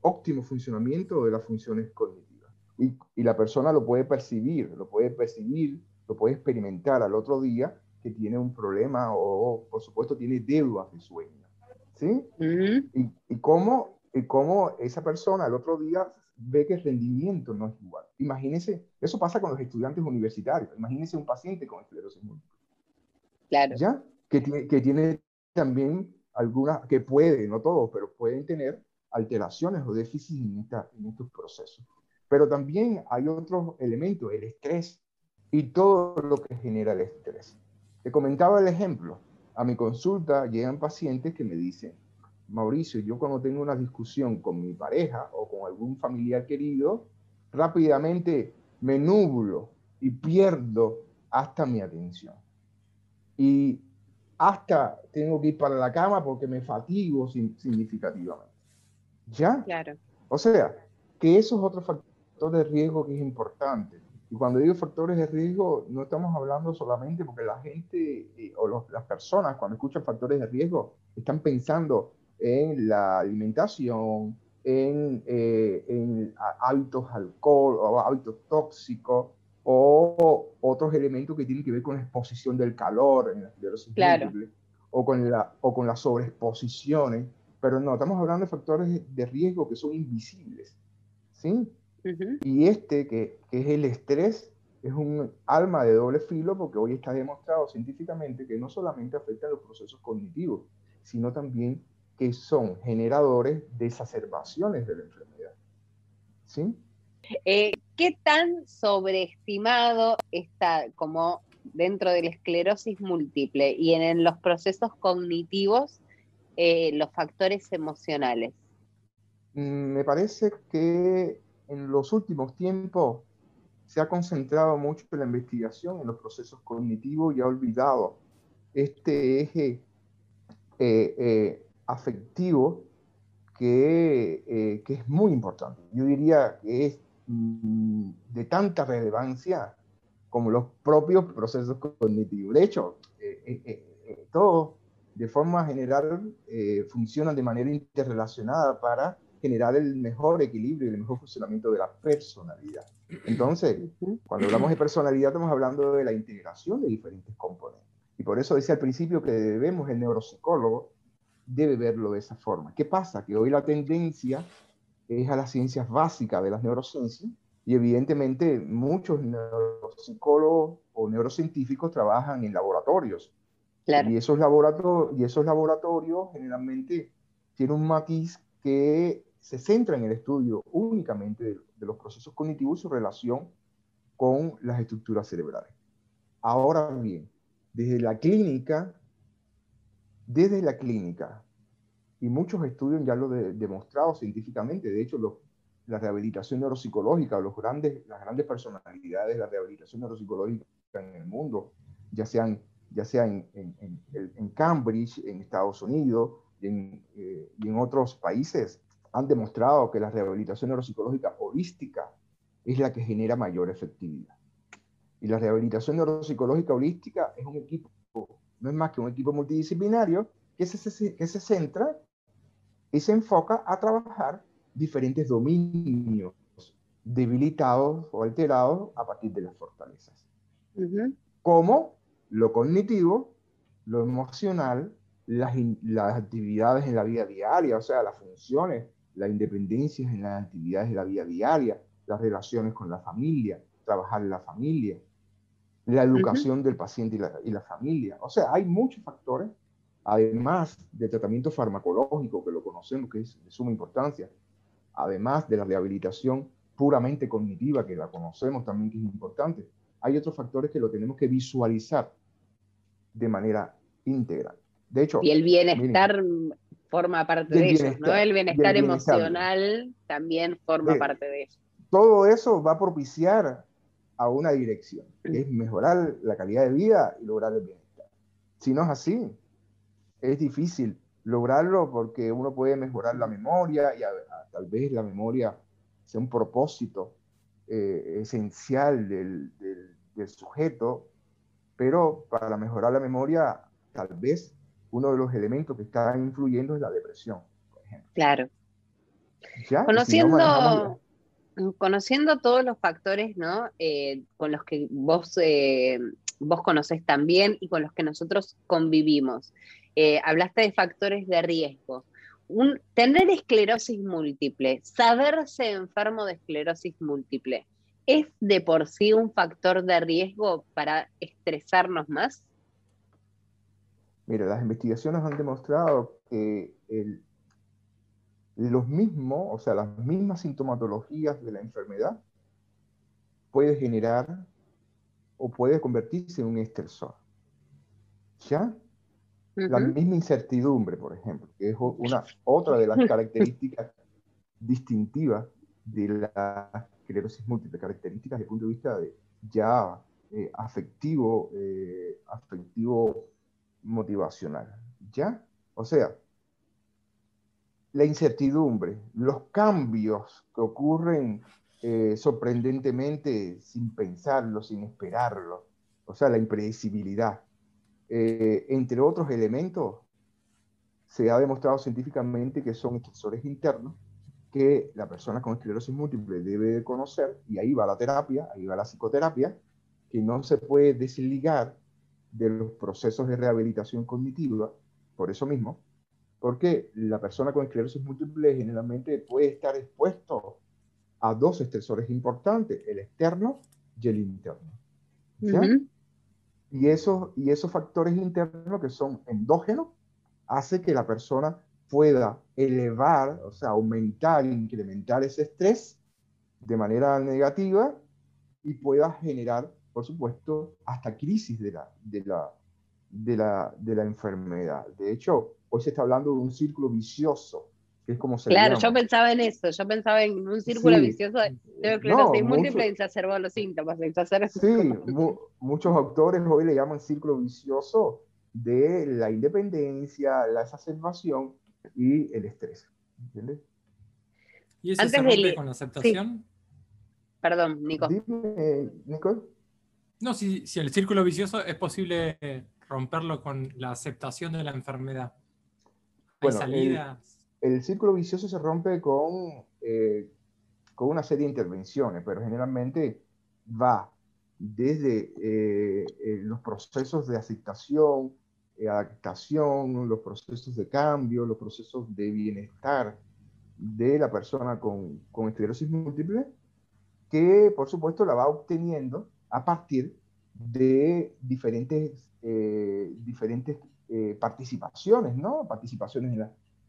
Speaker 3: óptimo funcionamiento de las funciones cognitivas. Y, y la persona lo puede percibir, lo puede percibir, lo puede experimentar al otro día que tiene un problema o, por supuesto, tiene deudas de sueño. ¿Sí? y, y, cómo, y cómo esa persona el otro día ve que el rendimiento no es igual. Imagínese, eso pasa con los estudiantes universitarios. Imagínese un paciente con esclerosis múltiple.
Speaker 1: Claro.
Speaker 3: ¿Ya? Que tiene, que tiene también algunas, que puede, no todos, pero pueden tener alteraciones o déficits en, esta, en estos procesos. Pero también hay otros elementos, el estrés y todo lo que genera el estrés. Te comentaba el ejemplo. A mi consulta llegan pacientes que me dicen, Mauricio, yo cuando tengo una discusión con mi pareja o con algún familiar querido, rápidamente me nublo y pierdo hasta mi atención. Y hasta tengo que ir para la cama porque me fatigo significativamente. ¿Ya?
Speaker 1: Claro.
Speaker 3: O sea, que eso es otro factor de riesgo que es importante. Y cuando digo factores de riesgo, no estamos hablando solamente porque la gente eh, o las personas cuando escuchan factores de riesgo están pensando en la alimentación, en, eh, en hábitos alcohol o hábitos tóxicos o otros elementos que tienen que ver con la exposición del calor en la esclerosis
Speaker 1: claro.
Speaker 3: o con, la, o con las sobreexposiciones, pero no, estamos hablando de factores de riesgo que son invisibles, ¿sí? Y este, que, que, es el estrés, es un alma de doble filo porque hoy está demostrado científicamente que no solamente afecta a los procesos cognitivos, sino también que son generadores de exacerbaciones de la enfermedad. ¿Sí?
Speaker 1: Eh, ¿Qué tan sobreestimado está como dentro de la esclerosis múltiple y en, los procesos cognitivos eh, los factores emocionales?
Speaker 3: Mm, me parece que en los últimos tiempos se ha concentrado mucho en la investigación en los procesos cognitivos y ha olvidado este eje eh, afectivo que, que, es muy importante. Yo diría que es Mm, de tanta relevancia como los propios procesos cognitivos. De hecho, eh, eh, eh, todo de forma general funcionan de manera interrelacionada para generar el mejor equilibrio y el mejor funcionamiento de la personalidad. Entonces, cuando hablamos de personalidad, estamos hablando de la integración de diferentes componentes. Y por eso decía al principio que debemos, el neuropsicólogo debe verlo de esa forma. ¿Qué pasa? Que hoy la tendencia es a las ciencias básicas de las neurociencias y evidentemente muchos neuropsicólogos o neurocientíficos trabajan en laboratorios. Y, esos laboratorios, y esos laboratorios generalmente tienen un matiz que se centra en el estudio únicamente de, los procesos cognitivos y su relación con las estructuras cerebrales. Ahora bien, desde la clínica, desde la clínica, y muchos estudios ya lo han demostrado científicamente. De hecho, la rehabilitación neuropsicológica, los grandes, las grandes personalidades de la rehabilitación neuropsicológica en el mundo, ya sean ya sea en, Cambridge, en Estados Unidos eh, y en otros países, han demostrado que la rehabilitación neuropsicológica holística es la que genera mayor efectividad. Y la rehabilitación neuropsicológica holística es un equipo, no es más que un equipo multidisciplinario que se, que se centra y se enfoca a trabajar diferentes dominios debilitados o alterados a partir de las fortalezas. Como lo cognitivo, lo emocional, las, las, actividades en la vida diaria, o sea, las funciones, la independencia en las actividades de la vida diaria, las relaciones con la familia, trabajar en la familia, la educación del paciente y la, y la, familia. O sea, hay muchos factores además del tratamiento farmacológico, que lo conocemos, que es de suma importancia, además de la rehabilitación puramente cognitiva, que la conocemos también, que es importante, hay otros factores que lo tenemos que visualizar de manera integral. De hecho,
Speaker 1: y el bienestar forma parte de eso, ¿no? El bienestar, emocional también forma parte de eso.
Speaker 3: Todo eso va a propiciar a una dirección, que es mejorar la calidad de vida y lograr el bienestar. Si no es así, es difícil lograrlo porque uno puede mejorar la memoria y tal vez la memoria sea un propósito eh, esencial del, del, sujeto, pero para mejorar la memoria tal vez uno de los elementos que está influyendo es la depresión, por ejemplo.
Speaker 1: Claro. Conociendo, conociendo todos los factores ¿no? Eh, con los que vos, eh, vos conocés también y con los que nosotros convivimos, eh, hablaste de factores de riesgo. Un, tener esclerosis múltiple, saberse enfermo de esclerosis múltiple, ¿es de por sí un factor de riesgo para estresarnos más?
Speaker 3: Mira, las investigaciones han demostrado que el, los mismos, o sea, las mismas sintomatologías de la enfermedad puede generar o puede convertirse en un estresor. ¿Ya? La misma incertidumbre, por ejemplo, que es una, [laughs] otra de las [laughs] características distintivas de la esclerosis múltiple, características desde el punto de vista de ya eh, afectivo, eh, afectivo motivacional. ¿Ya? O sea, la incertidumbre, los cambios que ocurren eh, sorprendentemente sin pensarlo, sin esperarlo, o sea, la impredecibilidad, entre otros elementos, se ha demostrado científicamente que son estresores internos que la persona con esclerosis múltiple debe conocer, y ahí va la terapia, ahí va la psicoterapia, que no se puede desligar de los procesos de rehabilitación cognitiva, por eso mismo, porque la persona con esclerosis múltiple generalmente puede estar expuesto a dos estresores importantes, el externo y el interno. y, esos, y esos factores internos que son endógenos hace que la persona pueda elevar, o sea, aumentar, incrementar ese estrés de manera negativa y pueda generar, por supuesto, hasta crisis de la, de la, de la, de la enfermedad. De hecho, hoy se está hablando de un círculo vicioso, que es como se
Speaker 1: Claro, yo pensaba en eso, yo pensaba en un círculo vicioso de esclerosis no, múltiple exacerbó los síntomas.
Speaker 3: Sí, muchos autores hoy le llaman círculo vicioso de la independencia, la exacerbación y el estrés. ¿Entiendes?
Speaker 2: ¿Y eso se rompe con la aceptación?
Speaker 1: Perdón, Nico.
Speaker 3: Dime, Nico.
Speaker 2: No, si, si el círculo vicioso es posible romperlo con la aceptación de la enfermedad. ¿Hay salidas?
Speaker 3: El, círculo vicioso se rompe con, eh, con una serie de intervenciones, pero generalmente va desde eh, eh, los procesos de aceptación, eh, adaptación, los procesos de cambio, los procesos de bienestar de la persona con, con esclerosis múltiple, que por supuesto la va obteniendo a partir de diferentes, eh, diferentes eh, participaciones, ¿no? Participaciones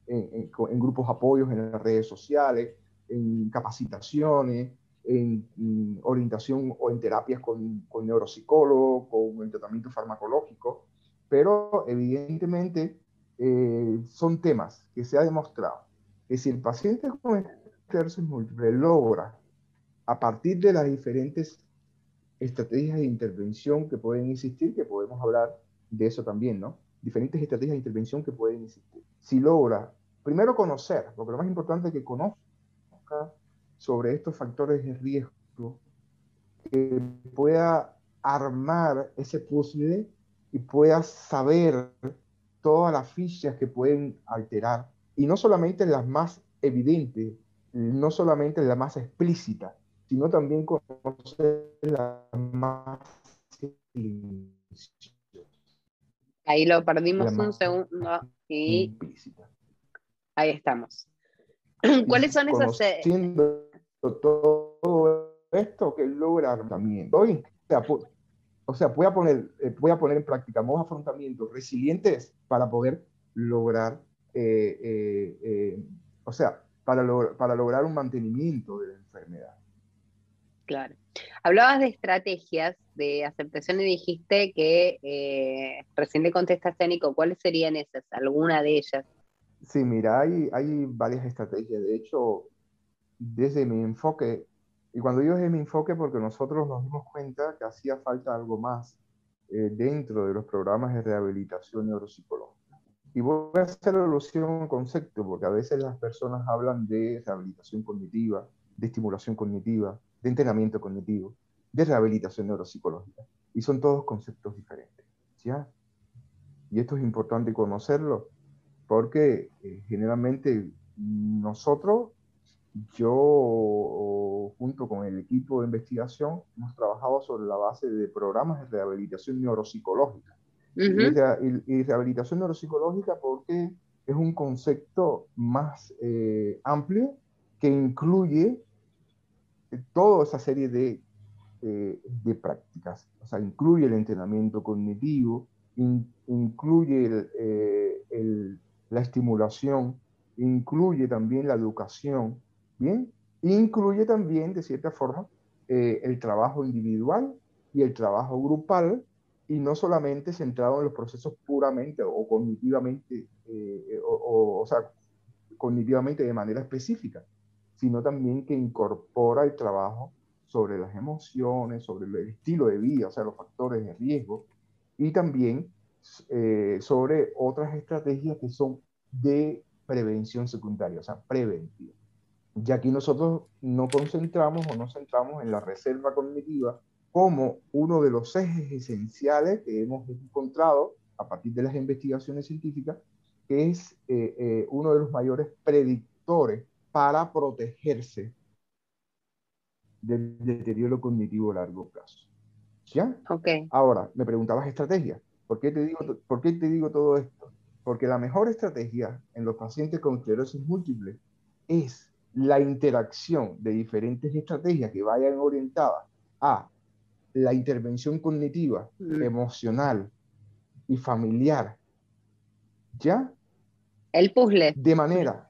Speaker 3: en, en, en, grupos apoyos en las redes sociales, en capacitaciones, en, en orientación o en terapias con, con neuropsicólogos, con el tratamiento farmacológico pero evidentemente eh, son temas que se ha demostrado que si el paciente con esclerosis múltiple logra, a partir de las diferentes estrategias de intervención que pueden existir, que podemos hablar de eso también, ¿no? Diferentes estrategias de intervención que pueden existir. Si logra, primero conocer, porque lo más importante es que conozca sobre estos factores de riesgo, que pueda armar ese puzzle y puedas saber todas las fichas que pueden alterar, y no solamente las más evidentes, no solamente las más explícitas, sino también conocer las más
Speaker 1: Ahí lo perdimos un segundo y ahí estamos. [clears throat] ¿Cuáles son esas?
Speaker 3: Eh? todo esto que logra también. Hoy, o sea, voy a poner, eh, voy a poner en práctica nuevos afrontamientos resilientes para poder lograr, eh, eh, o sea, para, para lograr un mantenimiento de la enfermedad.
Speaker 1: Claro. Hablabas de estrategias de aceptación y dijiste que recién le contestaste Nico, ¿cuáles serían esas? ¿Alguna de ellas?
Speaker 3: Sí, mira, hay, hay varias estrategias. De hecho, desde mi enfoque, y cuando yo dije mi enfoque, porque nosotros nos dimos cuenta que hacía falta algo más eh, dentro de los programas de rehabilitación neuropsicológica. Y voy a hacer alusión al concepto, porque a veces las personas hablan de rehabilitación cognitiva, de estimulación cognitiva, de entrenamiento cognitivo, de rehabilitación neuropsicológica. Y son todos conceptos diferentes. ¿ya? Y esto es importante conocerlo, porque eh, generalmente nosotros yo, junto con el equipo de investigación, hemos trabajado sobre la base de programas de rehabilitación neuropsicológica. y, rehabilitación neuropsicológica porque es un concepto más eh, amplio que incluye toda esa serie de, eh, de, prácticas. O sea, incluye el entrenamiento cognitivo, incluye eh, el, la estimulación incluye también la educación, ¿bien? Incluye también, de cierta forma, eh, el trabajo individual y el trabajo grupal, y no solamente centrado en los procesos puramente o cognitivamente, eh, o, o, sea, cognitivamente de manera específica, sino también que incorpora el trabajo sobre las emociones, sobre el estilo de vida, o sea, los factores de riesgo, y también eh, sobre otras estrategias que son de prevención secundaria, o sea, preventiva. Ya aquí nosotros no concentramos o no centramos en la reserva cognitiva como uno de los ejes esenciales que hemos encontrado a partir de las investigaciones científicas, que es eh, eh, uno de los mayores predictores para protegerse del deterioro cognitivo a largo plazo. ¿Ya?
Speaker 1: Ok.
Speaker 3: Ahora, me preguntabas estrategia. ¿Por qué, te digo, ¿Por qué te digo todo esto? Porque la mejor estrategia en los pacientes con esclerosis múltiple es la interacción de diferentes estrategias que vayan orientadas a la intervención cognitiva, mm. emocional y familiar. ¿Ya?
Speaker 1: El puzzle.
Speaker 3: De manera,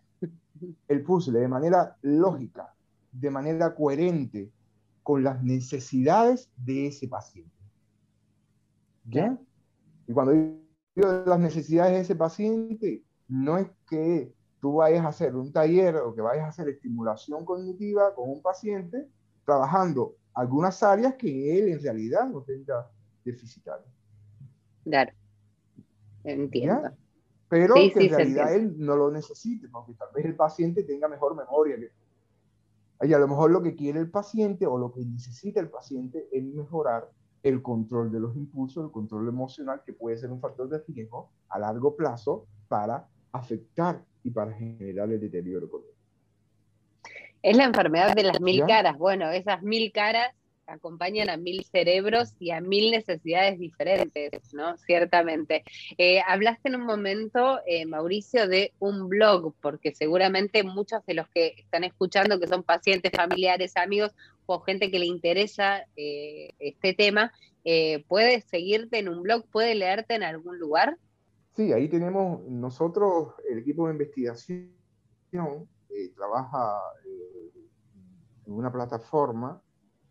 Speaker 3: el puzzle, de manera lógica, de manera coherente con las necesidades de ese paciente. ¿Ya? Y cuando digo las necesidades de ese paciente, no es que tú vayas a hacer un taller o que vayas a hacer estimulación cognitiva con un paciente trabajando algunas áreas que él en realidad no tenga deficitarias.
Speaker 1: Claro, entiendo.
Speaker 3: Pero que en realidad él no lo necesite, porque tal vez el paciente tenga mejor memoria que y a lo mejor lo que quiere el paciente o lo que necesita el paciente es mejorar el control de los impulsos, el control emocional, que puede ser un factor de riesgo a largo plazo para afectar y para generar el deterioro.
Speaker 1: Es la enfermedad de las mil caras. Bueno, esas mil caras acompañan a mil cerebros y a mil necesidades diferentes, ¿no? Ciertamente. Eh, hablaste en un momento, eh, Mauricio, de un blog, porque seguramente muchos de los que están escuchando, que son pacientes, familiares, amigos o gente que le interesa eh, este tema, puede seguirte en un blog, puede leerte en algún lugar.
Speaker 3: Sí, ahí tenemos nosotros, el equipo de investigación trabaja en una plataforma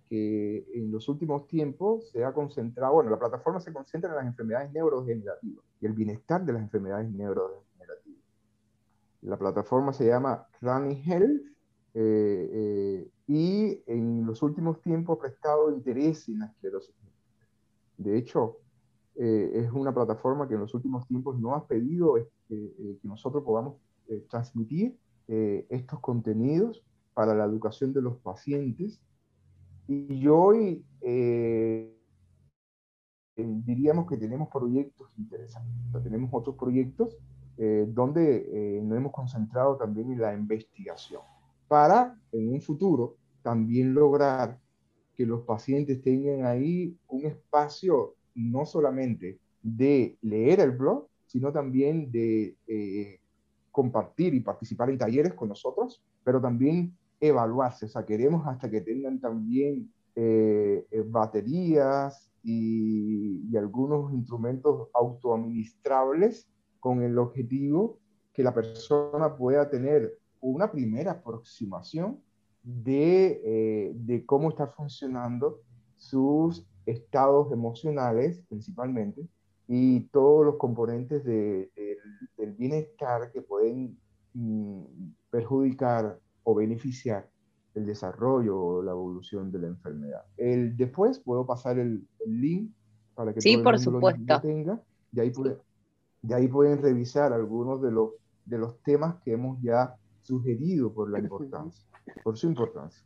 Speaker 3: que en los últimos tiempos se ha concentrado, bueno, la plataforma se concentra en las enfermedades neurodegenerativas y el bienestar de las enfermedades neurodegenerativas. La plataforma se llama Running Health eh, eh, y en los últimos tiempos ha prestado interés en la esclerosis. De hecho, eh, es una plataforma que en los últimos tiempos no ha pedido que nosotros podamos transmitir estos contenidos para la educación de los pacientes y hoy eh, diríamos que tenemos proyectos interesantes. tenemos otros proyectos eh, donde eh, nos hemos concentrado también en la investigación para en un futuro también lograr que los pacientes tengan ahí un espacio no solamente de leer el blog, sino también de compartir y participar en talleres con nosotros, pero también evaluarse. O sea, queremos hasta que tengan también eh, eh, baterías y, algunos instrumentos autoadministrables con el objetivo que la persona pueda tener una primera aproximación de, eh, de cómo está funcionando sus estados emocionales principalmente y todos los componentes de, del bienestar que pueden mm, perjudicar o beneficiar el desarrollo o la evolución de la enfermedad. El, después puedo pasar el, link para que
Speaker 1: sí, todo el mundo
Speaker 3: lo tenga y ahí, puede, y ahí pueden revisar algunos de los, de los temas que hemos ya sugerido por la importancia, por su importancia.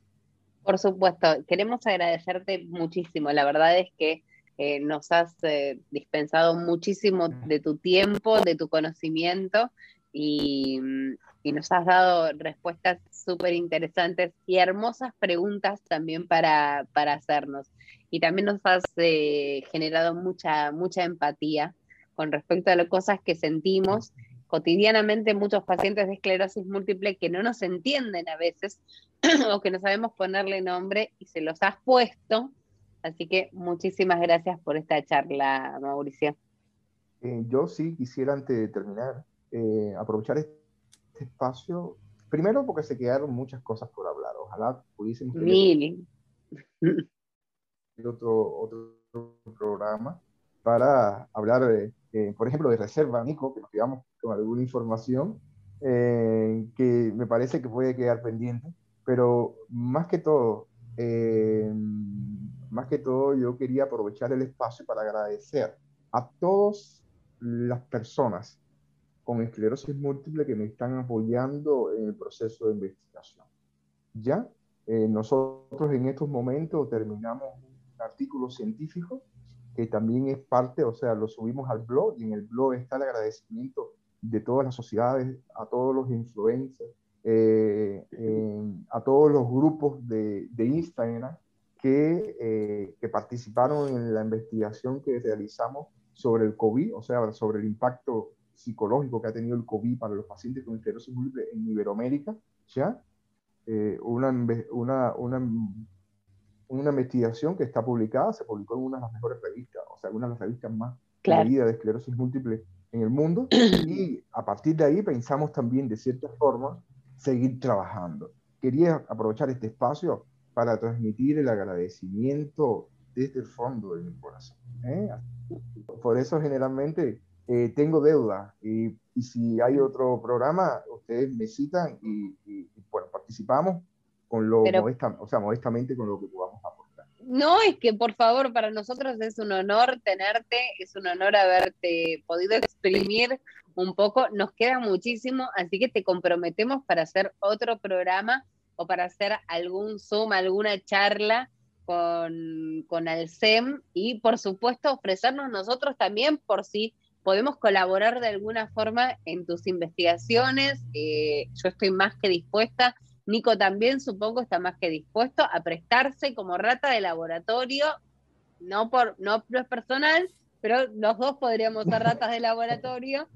Speaker 1: Por supuesto, queremos agradecerte muchísimo. La verdad es que eh, nos has eh, dispensado muchísimo de tu tiempo, de tu conocimiento y, y nos has dado respuestas súper interesantes y hermosas preguntas también para, para hacernos. Y también nos has eh, generado mucha, mucha empatía con respecto a las cosas que sentimos cotidianamente muchos pacientes de esclerosis múltiple que no nos entienden a veces [clears throat] o que no sabemos ponerle nombre y se los has puesto. Así que muchísimas gracias por esta charla, Mauricio.
Speaker 3: Eh, yo sí quisiera, antes de terminar, eh, aprovechar este este espacio, primero porque se quedaron muchas cosas por hablar. Ojalá pudiésemos
Speaker 1: Mil. [laughs]
Speaker 3: otro, otro programa para hablar, de, eh, por ejemplo, de reserva, Nico, que nos quedamos con alguna información eh, que me parece que puede quedar pendiente, pero más que todo, eh, más que todo yo quería aprovechar el espacio para agradecer a todas las personas con esclerosis múltiple que me están apoyando en el proceso de investigación. Ya nosotros en estos momentos terminamos un artículo científico que también es parte, o sea, lo subimos al blog y en el blog está el agradecimiento de todas las sociedades, a todos los influencers, eh, a todos los grupos de, de Instagram que, eh, que, participaron en la investigación que realizamos sobre el COVID, o sea, sobre el impacto psicológico que ha tenido el COVID para los pacientes con esclerosis múltiple en Iberoamérica, ¿ya? Eh, una, una, una una investigación que está publicada, se publicó en una de las mejores revistas, o sea, una de las revistas más claro. de esclerosis múltiple en el mundo, [clears throat] y a partir de ahí pensamos también, de cierta forma, seguir trabajando. Quería aprovechar este espacio para transmitir el agradecimiento desde el fondo de mi corazón. ¿eh? Por eso generalmente eh, tengo deuda y, y, si hay otro programa, ustedes me citan y, y, y bueno, participamos con lo o sea, modestamente con lo que podamos aportar.
Speaker 1: No, es que por favor, para nosotros es un honor tenerte, es un honor haberte podido exprimir un poco, nos queda muchísimo, así que te comprometemos para hacer otro programa o para hacer algún Zoom, alguna charla con, con Alcem y por supuesto ofrecernos nosotros también por si podemos colaborar de alguna forma en tus investigaciones. Eh, yo estoy más que dispuesta Nico también supongo está más que dispuesto a prestarse como rata de laboratorio, no por no es personal, pero los dos podríamos ser ratas de [laughs] laboratorio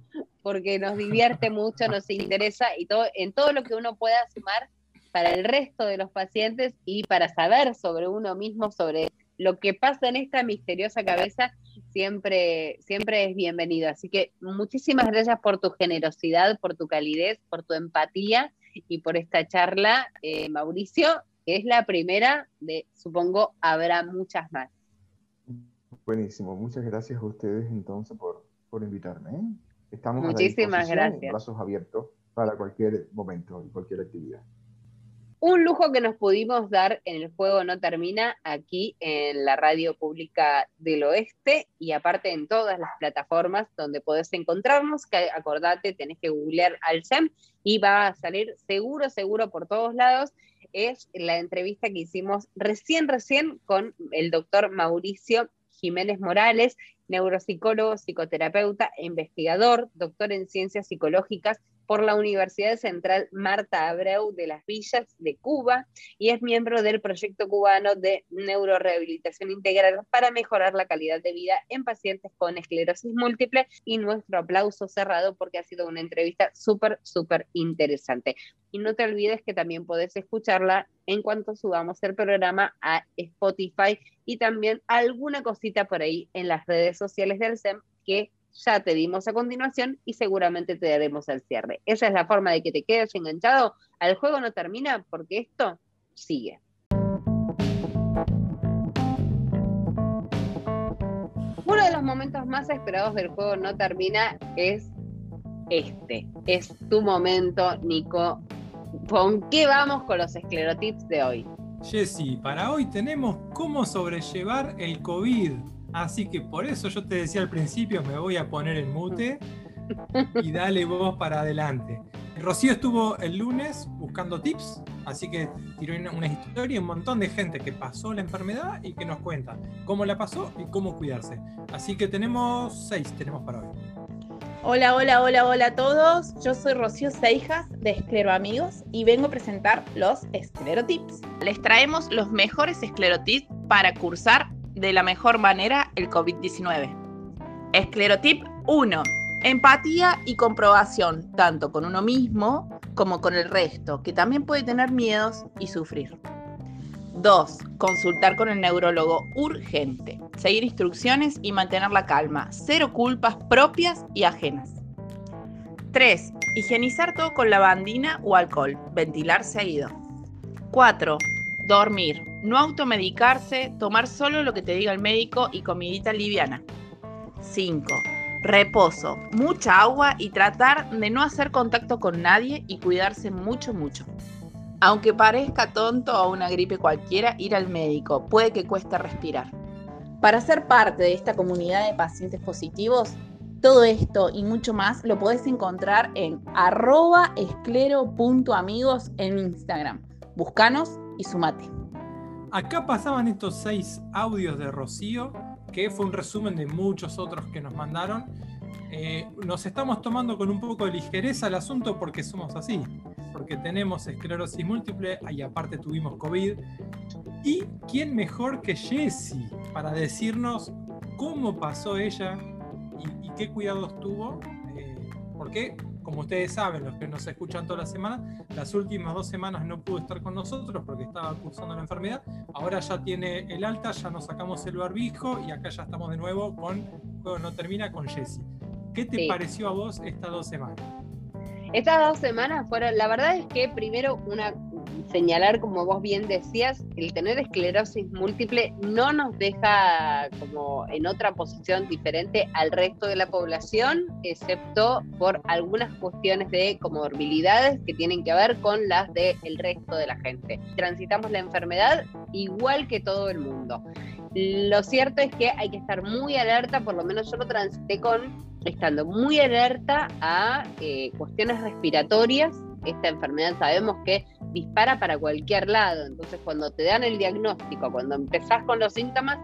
Speaker 1: porque nos divierte mucho, nos interesa y todo en todo lo que uno pueda sumar para el resto de los pacientes y para saber sobre uno mismo, sobre lo que pasa en esta misteriosa cabeza, siempre, siempre es bienvenido. Así que muchísimas gracias por tu generosidad, por tu calidez, por tu empatía y por esta charla, eh, Mauricio, que es la primera de, supongo, habrá muchas más.
Speaker 3: Buenísimo, muchas gracias a ustedes entonces por, por invitarme. ¿eh? Estamos
Speaker 1: Muchísimas
Speaker 3: a
Speaker 1: gracias.
Speaker 3: brazos abiertos para cualquier momento y cualquier actividad.
Speaker 1: Un lujo que nos pudimos dar en el juego no termina aquí en la radio pública del oeste y aparte en todas las plataformas donde podés encontrarnos, que acordate, tenés que googlear al SEM y va a salir seguro, seguro por todos lados. Es la entrevista que hicimos recién, recién con el doctor Mauricio Jiménez Morales, neuropsicólogo, psicoterapeuta investigador, doctor en ciencias psicológicas por la Universidad Central Marta Abreu de las Villas de Cuba y es miembro del proyecto cubano de neurorehabilitación integral para mejorar la calidad de vida en pacientes con esclerosis múltiple y nuestro aplauso cerrado porque ha sido una entrevista súper, súper interesante. Y no te olvides que también podés escucharla en cuanto subamos el programa a Spotify y también alguna cosita por ahí en las redes sociales del SEM que ya te dimos a continuación y seguramente te daremos al cierre. Esa es la forma de que te quedes enganchado. Al juego no termina porque esto sigue. Uno de los momentos más esperados del juego no termina es este. Es tu momento, Nico. ¿Con qué vamos con los esclerotips de hoy?
Speaker 2: Jessy, para hoy tenemos cómo sobrellevar el COVID. Así que por eso yo te decía al principio, me voy a poner en mute y dale vos para adelante. Rocío estuvo el lunes buscando tips, así que tiró una historia y un montón de gente que pasó la enfermedad y que nos cuenta cómo la pasó y cómo cuidarse. Así que tenemos seis, tenemos para hoy.
Speaker 4: Hola, hola, hola, hola a todos. Yo soy Rocío Seijas de Esclero Amigos y vengo a presentar los esclerotips. Les traemos los mejores esclerotips para cursar de la mejor manera el COVID-19. Esclerotip 1. Empatía y comprobación, tanto con uno mismo como con el resto, que también puede tener miedos y sufrir. 2. Consultar con el neurólogo urgente. Seguir instrucciones y mantener la calma. Cero culpas propias y ajenas. 3. Higienizar todo con lavandina o alcohol. Ventilar seguido. 4. Dormir. No automedicarse, tomar solo lo que te diga el médico y comidita liviana. 5. Reposo, mucha agua y tratar de no hacer contacto con nadie y cuidarse mucho, mucho. Aunque parezca tonto o una gripe cualquiera, ir al médico puede que cueste respirar. Para ser parte de esta comunidad de pacientes positivos, todo esto y mucho más lo podés encontrar en arroba esclero.amigos en Instagram. Búscanos y sumate.
Speaker 2: Acá pasaban estos seis audios de Rocío, que fue un resumen de muchos otros que nos mandaron. Eh, nos estamos tomando con un poco de ligereza el asunto porque somos así, porque tenemos esclerosis múltiple y aparte tuvimos COVID. ¿Y quién mejor que Jessie para decirnos cómo pasó ella y, qué cuidados tuvo? Eh, porque como ustedes saben, los que nos escuchan toda la semana, las últimas dos semanas no pudo estar con nosotros porque estaba cursando la enfermedad. Ahora ya tiene el alta, ya nos sacamos el barbijo y acá ya estamos de nuevo con Juego No Termina con Jesse. ¿Qué te pareció a vos estas dos semanas?
Speaker 1: Estas dos semanas fueron, la verdad es que primero una señalar, como vos bien decías, el tener esclerosis múltiple no nos deja como en otra posición diferente al resto de la población, excepto por algunas cuestiones de comorbilidades que tienen que ver con las del resto de la gente. Transitamos la enfermedad igual que todo el mundo. Lo cierto es que hay que estar muy alerta, por lo menos yo lo transité con estando muy alerta a eh, cuestiones respiratorias esta enfermedad sabemos que dispara para cualquier lado. Entonces, cuando te dan el diagnóstico, cuando empezás con los síntomas,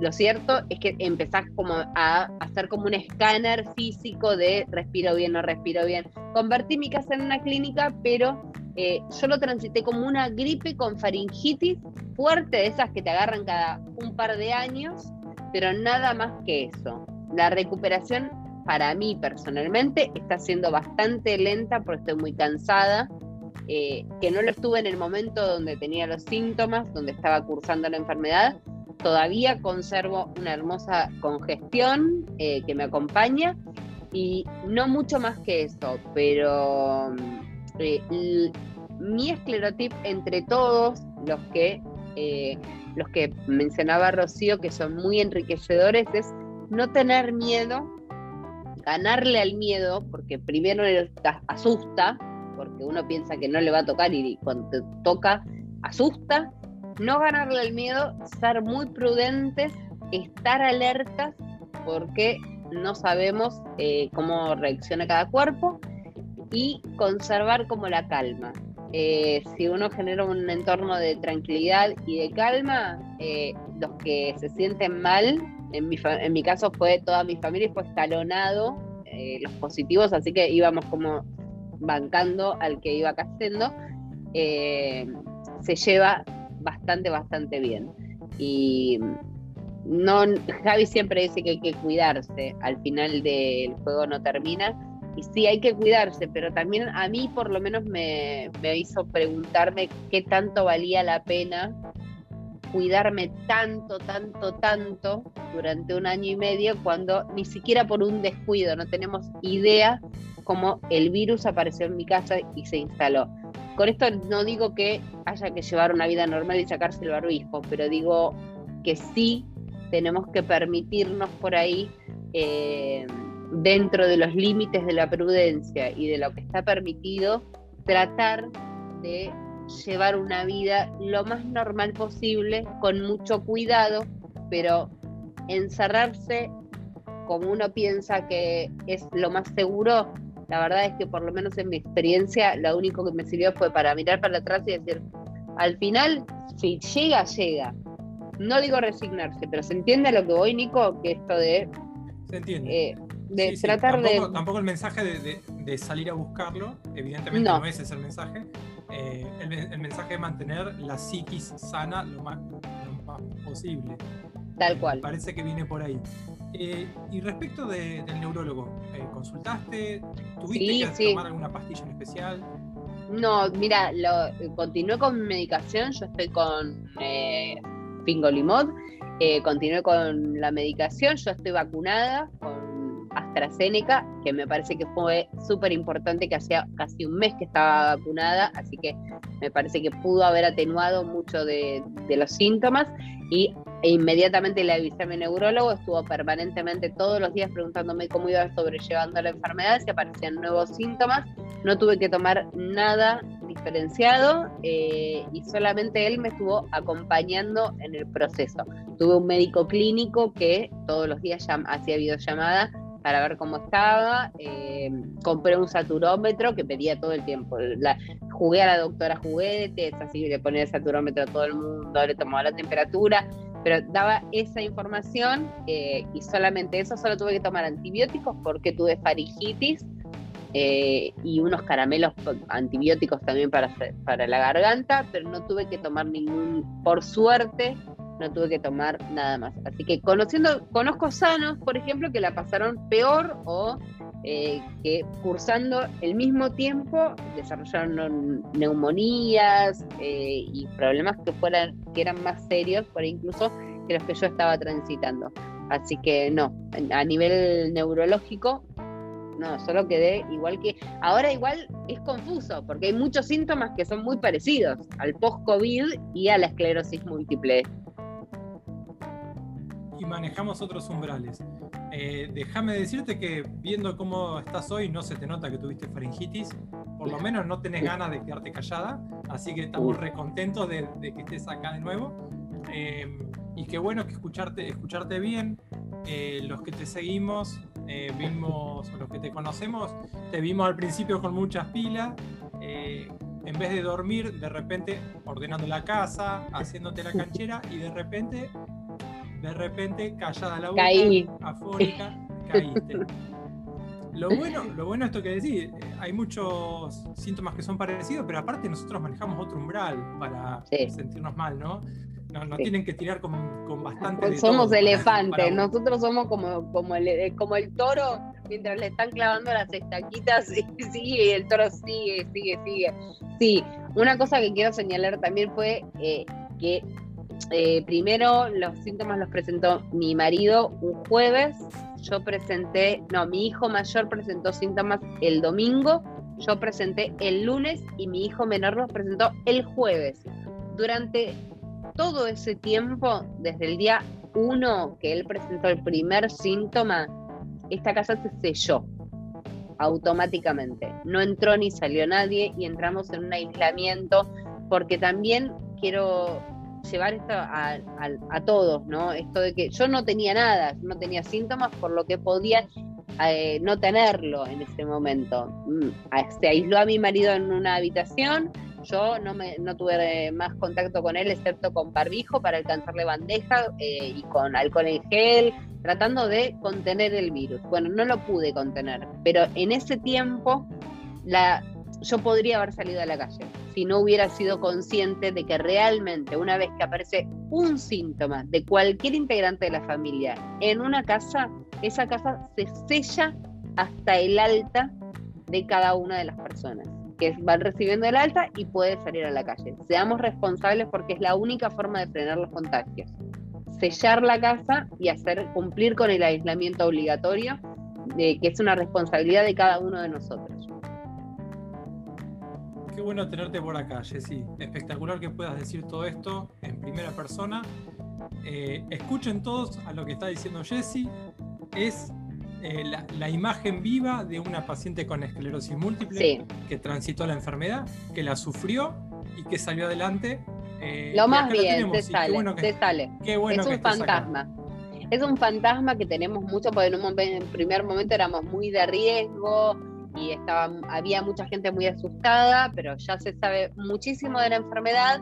Speaker 1: lo cierto es que empezás como a hacer como un escáner físico de respiro bien, no respiro bien. Convertí mi casa en una clínica, pero eh, yo lo transité como una gripe con faringitis fuerte, de esas que te agarran cada un par de años, pero nada más que eso. La recuperación para mí personalmente está siendo bastante lenta porque estoy muy cansada, eh, que no lo estuve en el momento donde tenía los síntomas, donde estaba cursando la enfermedad. Todavía conservo una hermosa congestión eh, que me acompaña y no mucho más que eso, pero eh, mi esclerotip entre todos los que, los que mencionaba Rocío, que son muy enriquecedores, es no tener miedo ganarle al miedo, porque primero asusta, porque uno piensa que no le va a tocar y cuando toca, asusta. No ganarle al miedo, ser muy prudentes, estar alertas, porque no sabemos eh, cómo reacciona cada cuerpo y conservar como la calma. Eh, si uno genera un entorno de tranquilidad y de calma, eh, los que se sienten mal en mi, en mi caso fue toda mi familia y fue escalonado eh, los positivos, así que íbamos como bancando al que iba cayendo. Eh, se lleva bastante, bastante bien. Y no, Javi siempre dice que hay que cuidarse, al final del juego no termina. Y sí, hay que cuidarse, pero también a mí por lo menos me, me hizo preguntarme qué tanto valía la pena cuidarme tanto, tanto, tanto durante un año y medio cuando ni siquiera por un descuido no tenemos idea cómo el virus apareció en mi casa y se instaló. Con esto no digo que haya que llevar una vida normal y sacarse el barbijo, pero digo que sí tenemos que permitirnos por ahí, eh, dentro de los límites de la prudencia y de lo que está permitido, tratar de llevar una vida lo más normal posible, con mucho cuidado, pero encerrarse como uno piensa que es lo más seguro, la verdad es que por lo menos en mi experiencia, lo único que me sirvió fue para mirar para atrás y decir, al final, si llega, llega. No digo resignarse, pero se entiende lo que voy, Nico, que esto de...
Speaker 2: Se entiende.
Speaker 1: Eh, de tratar
Speaker 2: tampoco,
Speaker 1: de...
Speaker 2: Tampoco el mensaje de, salir a buscarlo, evidentemente no, ese es el mensaje. Eh, el, mensaje de mantener la psiquis sana lo más, posible.
Speaker 1: Tal cual.
Speaker 2: Parece que viene por ahí. Eh, y respecto del neurólogo, eh, ¿consultaste? ¿Tuviste que tomar alguna pastilla en especial?
Speaker 1: No, mira, lo, continué con medicación, yo estoy con eh, Fingolimod, continué con la medicación, yo estoy vacunada con AstraZeneca, que me parece que fue súper importante, que hacía casi un mes que estaba vacunada, así que me parece que pudo haber atenuado mucho de, los síntomas. Y e inmediatamente le avisé a mi neurólogo, estuvo permanentemente todos los días preguntándome cómo iba sobrellevando la enfermedad, si aparecían nuevos síntomas. No tuve que tomar nada diferenciado eh, y solamente él me estuvo acompañando en el proceso. Tuve un médico clínico que todos los días hacía videollamada para ver cómo estaba. Eh, compré un saturómetro que pedía todo el tiempo. jugué a la doctora juguetes, así le ponía el saturómetro a todo el mundo, le tomaba la temperatura, pero daba esa información eh, y solamente eso, solo tuve que tomar antibióticos porque tuve faringitis eh, y unos caramelos antibióticos también para, para la garganta, pero no tuve que tomar ningún, por suerte, no tuve que tomar nada más. Así que conociendo, conozco sanos, por ejemplo, que la pasaron peor o eh, que cursando el mismo tiempo desarrollaron neumonías eh, y problemas que fueran, que eran más serios, por incluso que los que yo estaba transitando. Así que no, a nivel neurológico no, solo quedé igual que. Ahora, igual es confuso, porque hay muchos síntomas que son muy parecidos al post-COVID y a la esclerosis múltiple.
Speaker 2: Y manejamos otros umbrales. Eh, déjame decirte que viendo cómo estás hoy, no se te nota que tuviste faringitis. Por lo menos no tenés ganas de quedarte callada. Así que estamos recontentos de, de que estés acá de nuevo. Eh, y qué bueno que escucharte, escucharte bien. Eh, los que te seguimos, eh, vimos, los que te conocemos, te vimos al principio con muchas pilas. Eh, en vez de dormir, de repente ordenando la casa, haciéndote la canchera y de repente, de repente, callada la boca,
Speaker 1: Caí.
Speaker 2: afónica, [laughs] caíste. Lo bueno, lo bueno esto que decís, hay muchos síntomas que son parecidos, pero aparte nosotros manejamos otro umbral para sentirnos mal, ¿no? No, tienen que tirar con, bastante.
Speaker 1: somos elefantes, nosotros somos como, como, el, eh, como el toro, mientras le están clavando las estaquitas, [laughs] y sigue, y el toro sigue, sigue, sigue. Sí, una cosa que quiero señalar también fue eh, que eh, primero los síntomas los presentó mi marido un jueves, yo presenté, no, mi hijo mayor presentó síntomas el domingo, yo presenté el lunes y mi hijo menor los presentó el jueves. Durante todo ese tiempo, desde el día uno que él presentó el primer síntoma, esta casa se selló automáticamente. No entró ni salió nadie y entramos en un aislamiento porque también quiero llevar esto a, todos, ¿no? Esto de que yo no tenía nada, no tenía síntomas, por lo que podía eh, no tenerlo en ese momento. Mm, se aisló a mi marido en una habitación, yo no, me, no tuve más contacto con él excepto con barbijo para alcanzarle bandeja eh, y con alcohol en gel, tratando de contener el virus. Bueno, no lo pude contener, pero en ese tiempo la, yo podría haber salido a la calle si no hubiera sido consciente de que realmente una vez que aparece un síntoma de cualquier integrante de la familia en una casa, esa casa se sella hasta el alta de cada una de las personas que van recibiendo el alta y puede salir a la calle. Seamos responsables porque es la única forma de frenar los contagios. Sellar la casa y hacer cumplir con el aislamiento obligatorio, que es una responsabilidad de cada uno de nosotros.
Speaker 2: Qué bueno tenerte por acá, Jessy. Espectacular que puedas decir todo esto en primera persona. Eh, escuchen todos a lo que está diciendo Jessy. Es eh, la, imagen viva de una paciente con esclerosis múltiple que transitó la enfermedad, que la sufrió y que salió adelante.
Speaker 1: Eh, Lo más bien, te sale, sale. es un fantasma. Es un fantasma que tenemos mucho, porque en un en primer momento éramos muy de riesgo y estaba, había mucha gente muy asustada, pero ya se sabe muchísimo de la enfermedad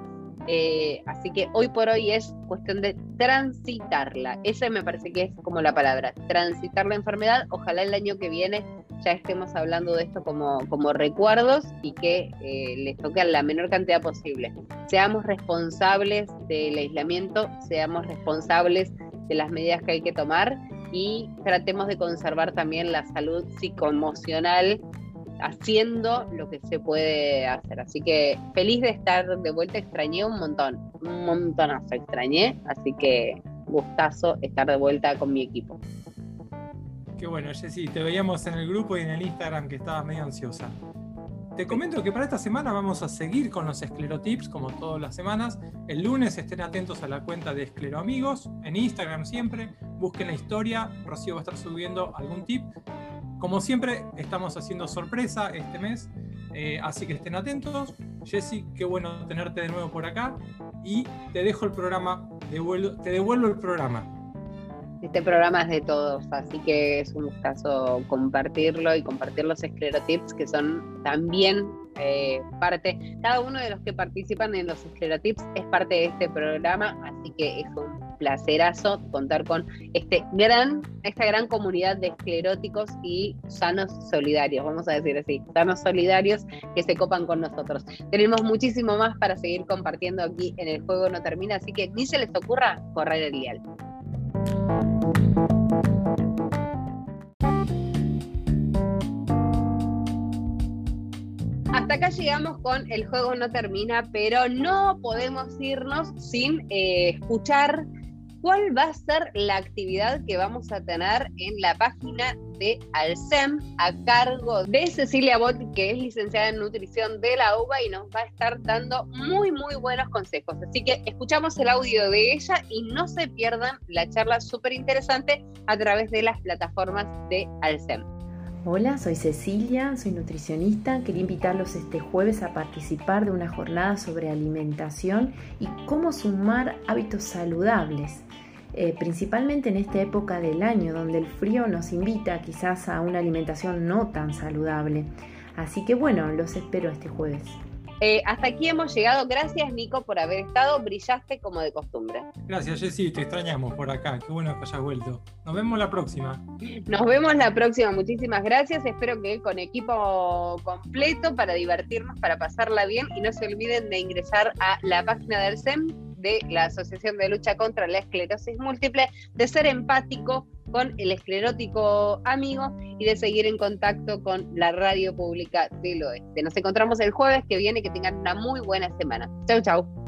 Speaker 1: eh, así que hoy por hoy es cuestión de transitarla. Esa me parece que es como la palabra, transitar la enfermedad. Ojalá el año que viene ya estemos hablando de esto como, como recuerdos y que eh, les toque a la menor cantidad posible. Seamos responsables del aislamiento, seamos responsables de las medidas que hay que tomar y tratemos de conservar también la salud psicoemocional haciendo lo que se puede hacer. Así que feliz de estar de vuelta, extrañé un montón, un montonazo extrañé, así que gustazo estar de vuelta con mi equipo.
Speaker 2: Qué bueno, Jessy, te veíamos en el grupo y en el Instagram que estabas medio ansiosa. Te comento que para esta semana vamos a seguir con los esclerotips, como todas las semanas. El lunes estén atentos a la cuenta de Escleroamigos, en Instagram siempre. Busquen la historia, Rocío va a estar subiendo algún tip. Como siempre, estamos haciendo sorpresa este mes, eh, así que estén atentos. Jessy, qué bueno tenerte de nuevo por acá. Y te dejo el programa, te devuelvo el programa.
Speaker 1: Este programa es de todos, así que es un gustazo compartirlo y compartir los esclerotips que son también eh, parte, cada uno de los que participan en los esclerotips es parte de este programa, así que es placerazo contar con este gran, esta gran comunidad de escleróticos y sanos solidarios, vamos a decir así, sanos solidarios que se copan con nosotros. Tenemos muchísimo más para seguir compartiendo aquí en el juego no termina, así que ni se les ocurra correr el dial. Hasta acá llegamos con El juego no termina, pero no podemos irnos sin eh, escuchar cuál va a ser la actividad que vamos a tener en la página de Alcem a cargo de Cecilia Bot, que es licenciada en nutrición de la UBA y nos va a estar dando muy, muy buenos consejos. Así que escuchamos el audio de ella y no se pierdan la charla súper interesante a través de las plataformas de Alcem.
Speaker 5: Hola, soy Cecilia, soy nutricionista. Quería invitarlos este jueves a participar de una jornada sobre alimentación y cómo sumar hábitos saludables. Eh, principalmente en esta época del año donde el frío nos invita quizás a una alimentación no tan saludable. Así que bueno, los espero este jueves.
Speaker 1: Eh, hasta aquí hemos llegado. Gracias, Nico, por haber estado. Brillaste como de costumbre.
Speaker 2: Gracias, Jessy. Te extrañamos por acá. Qué bueno que hayas vuelto. Nos vemos la próxima.
Speaker 1: Nos vemos la próxima. Muchísimas gracias. Espero que con equipo completo para divertirnos, para pasarla bien. Y no se olviden de ingresar a la página del SEM de la Asociación de Lucha contra la Esclerosis Múltiple, de ser empático con el esclerótico amigo y de seguir en contacto con la radio pública del oeste. Nos encontramos el jueves que viene, que tengan una muy buena semana. Chau, chau.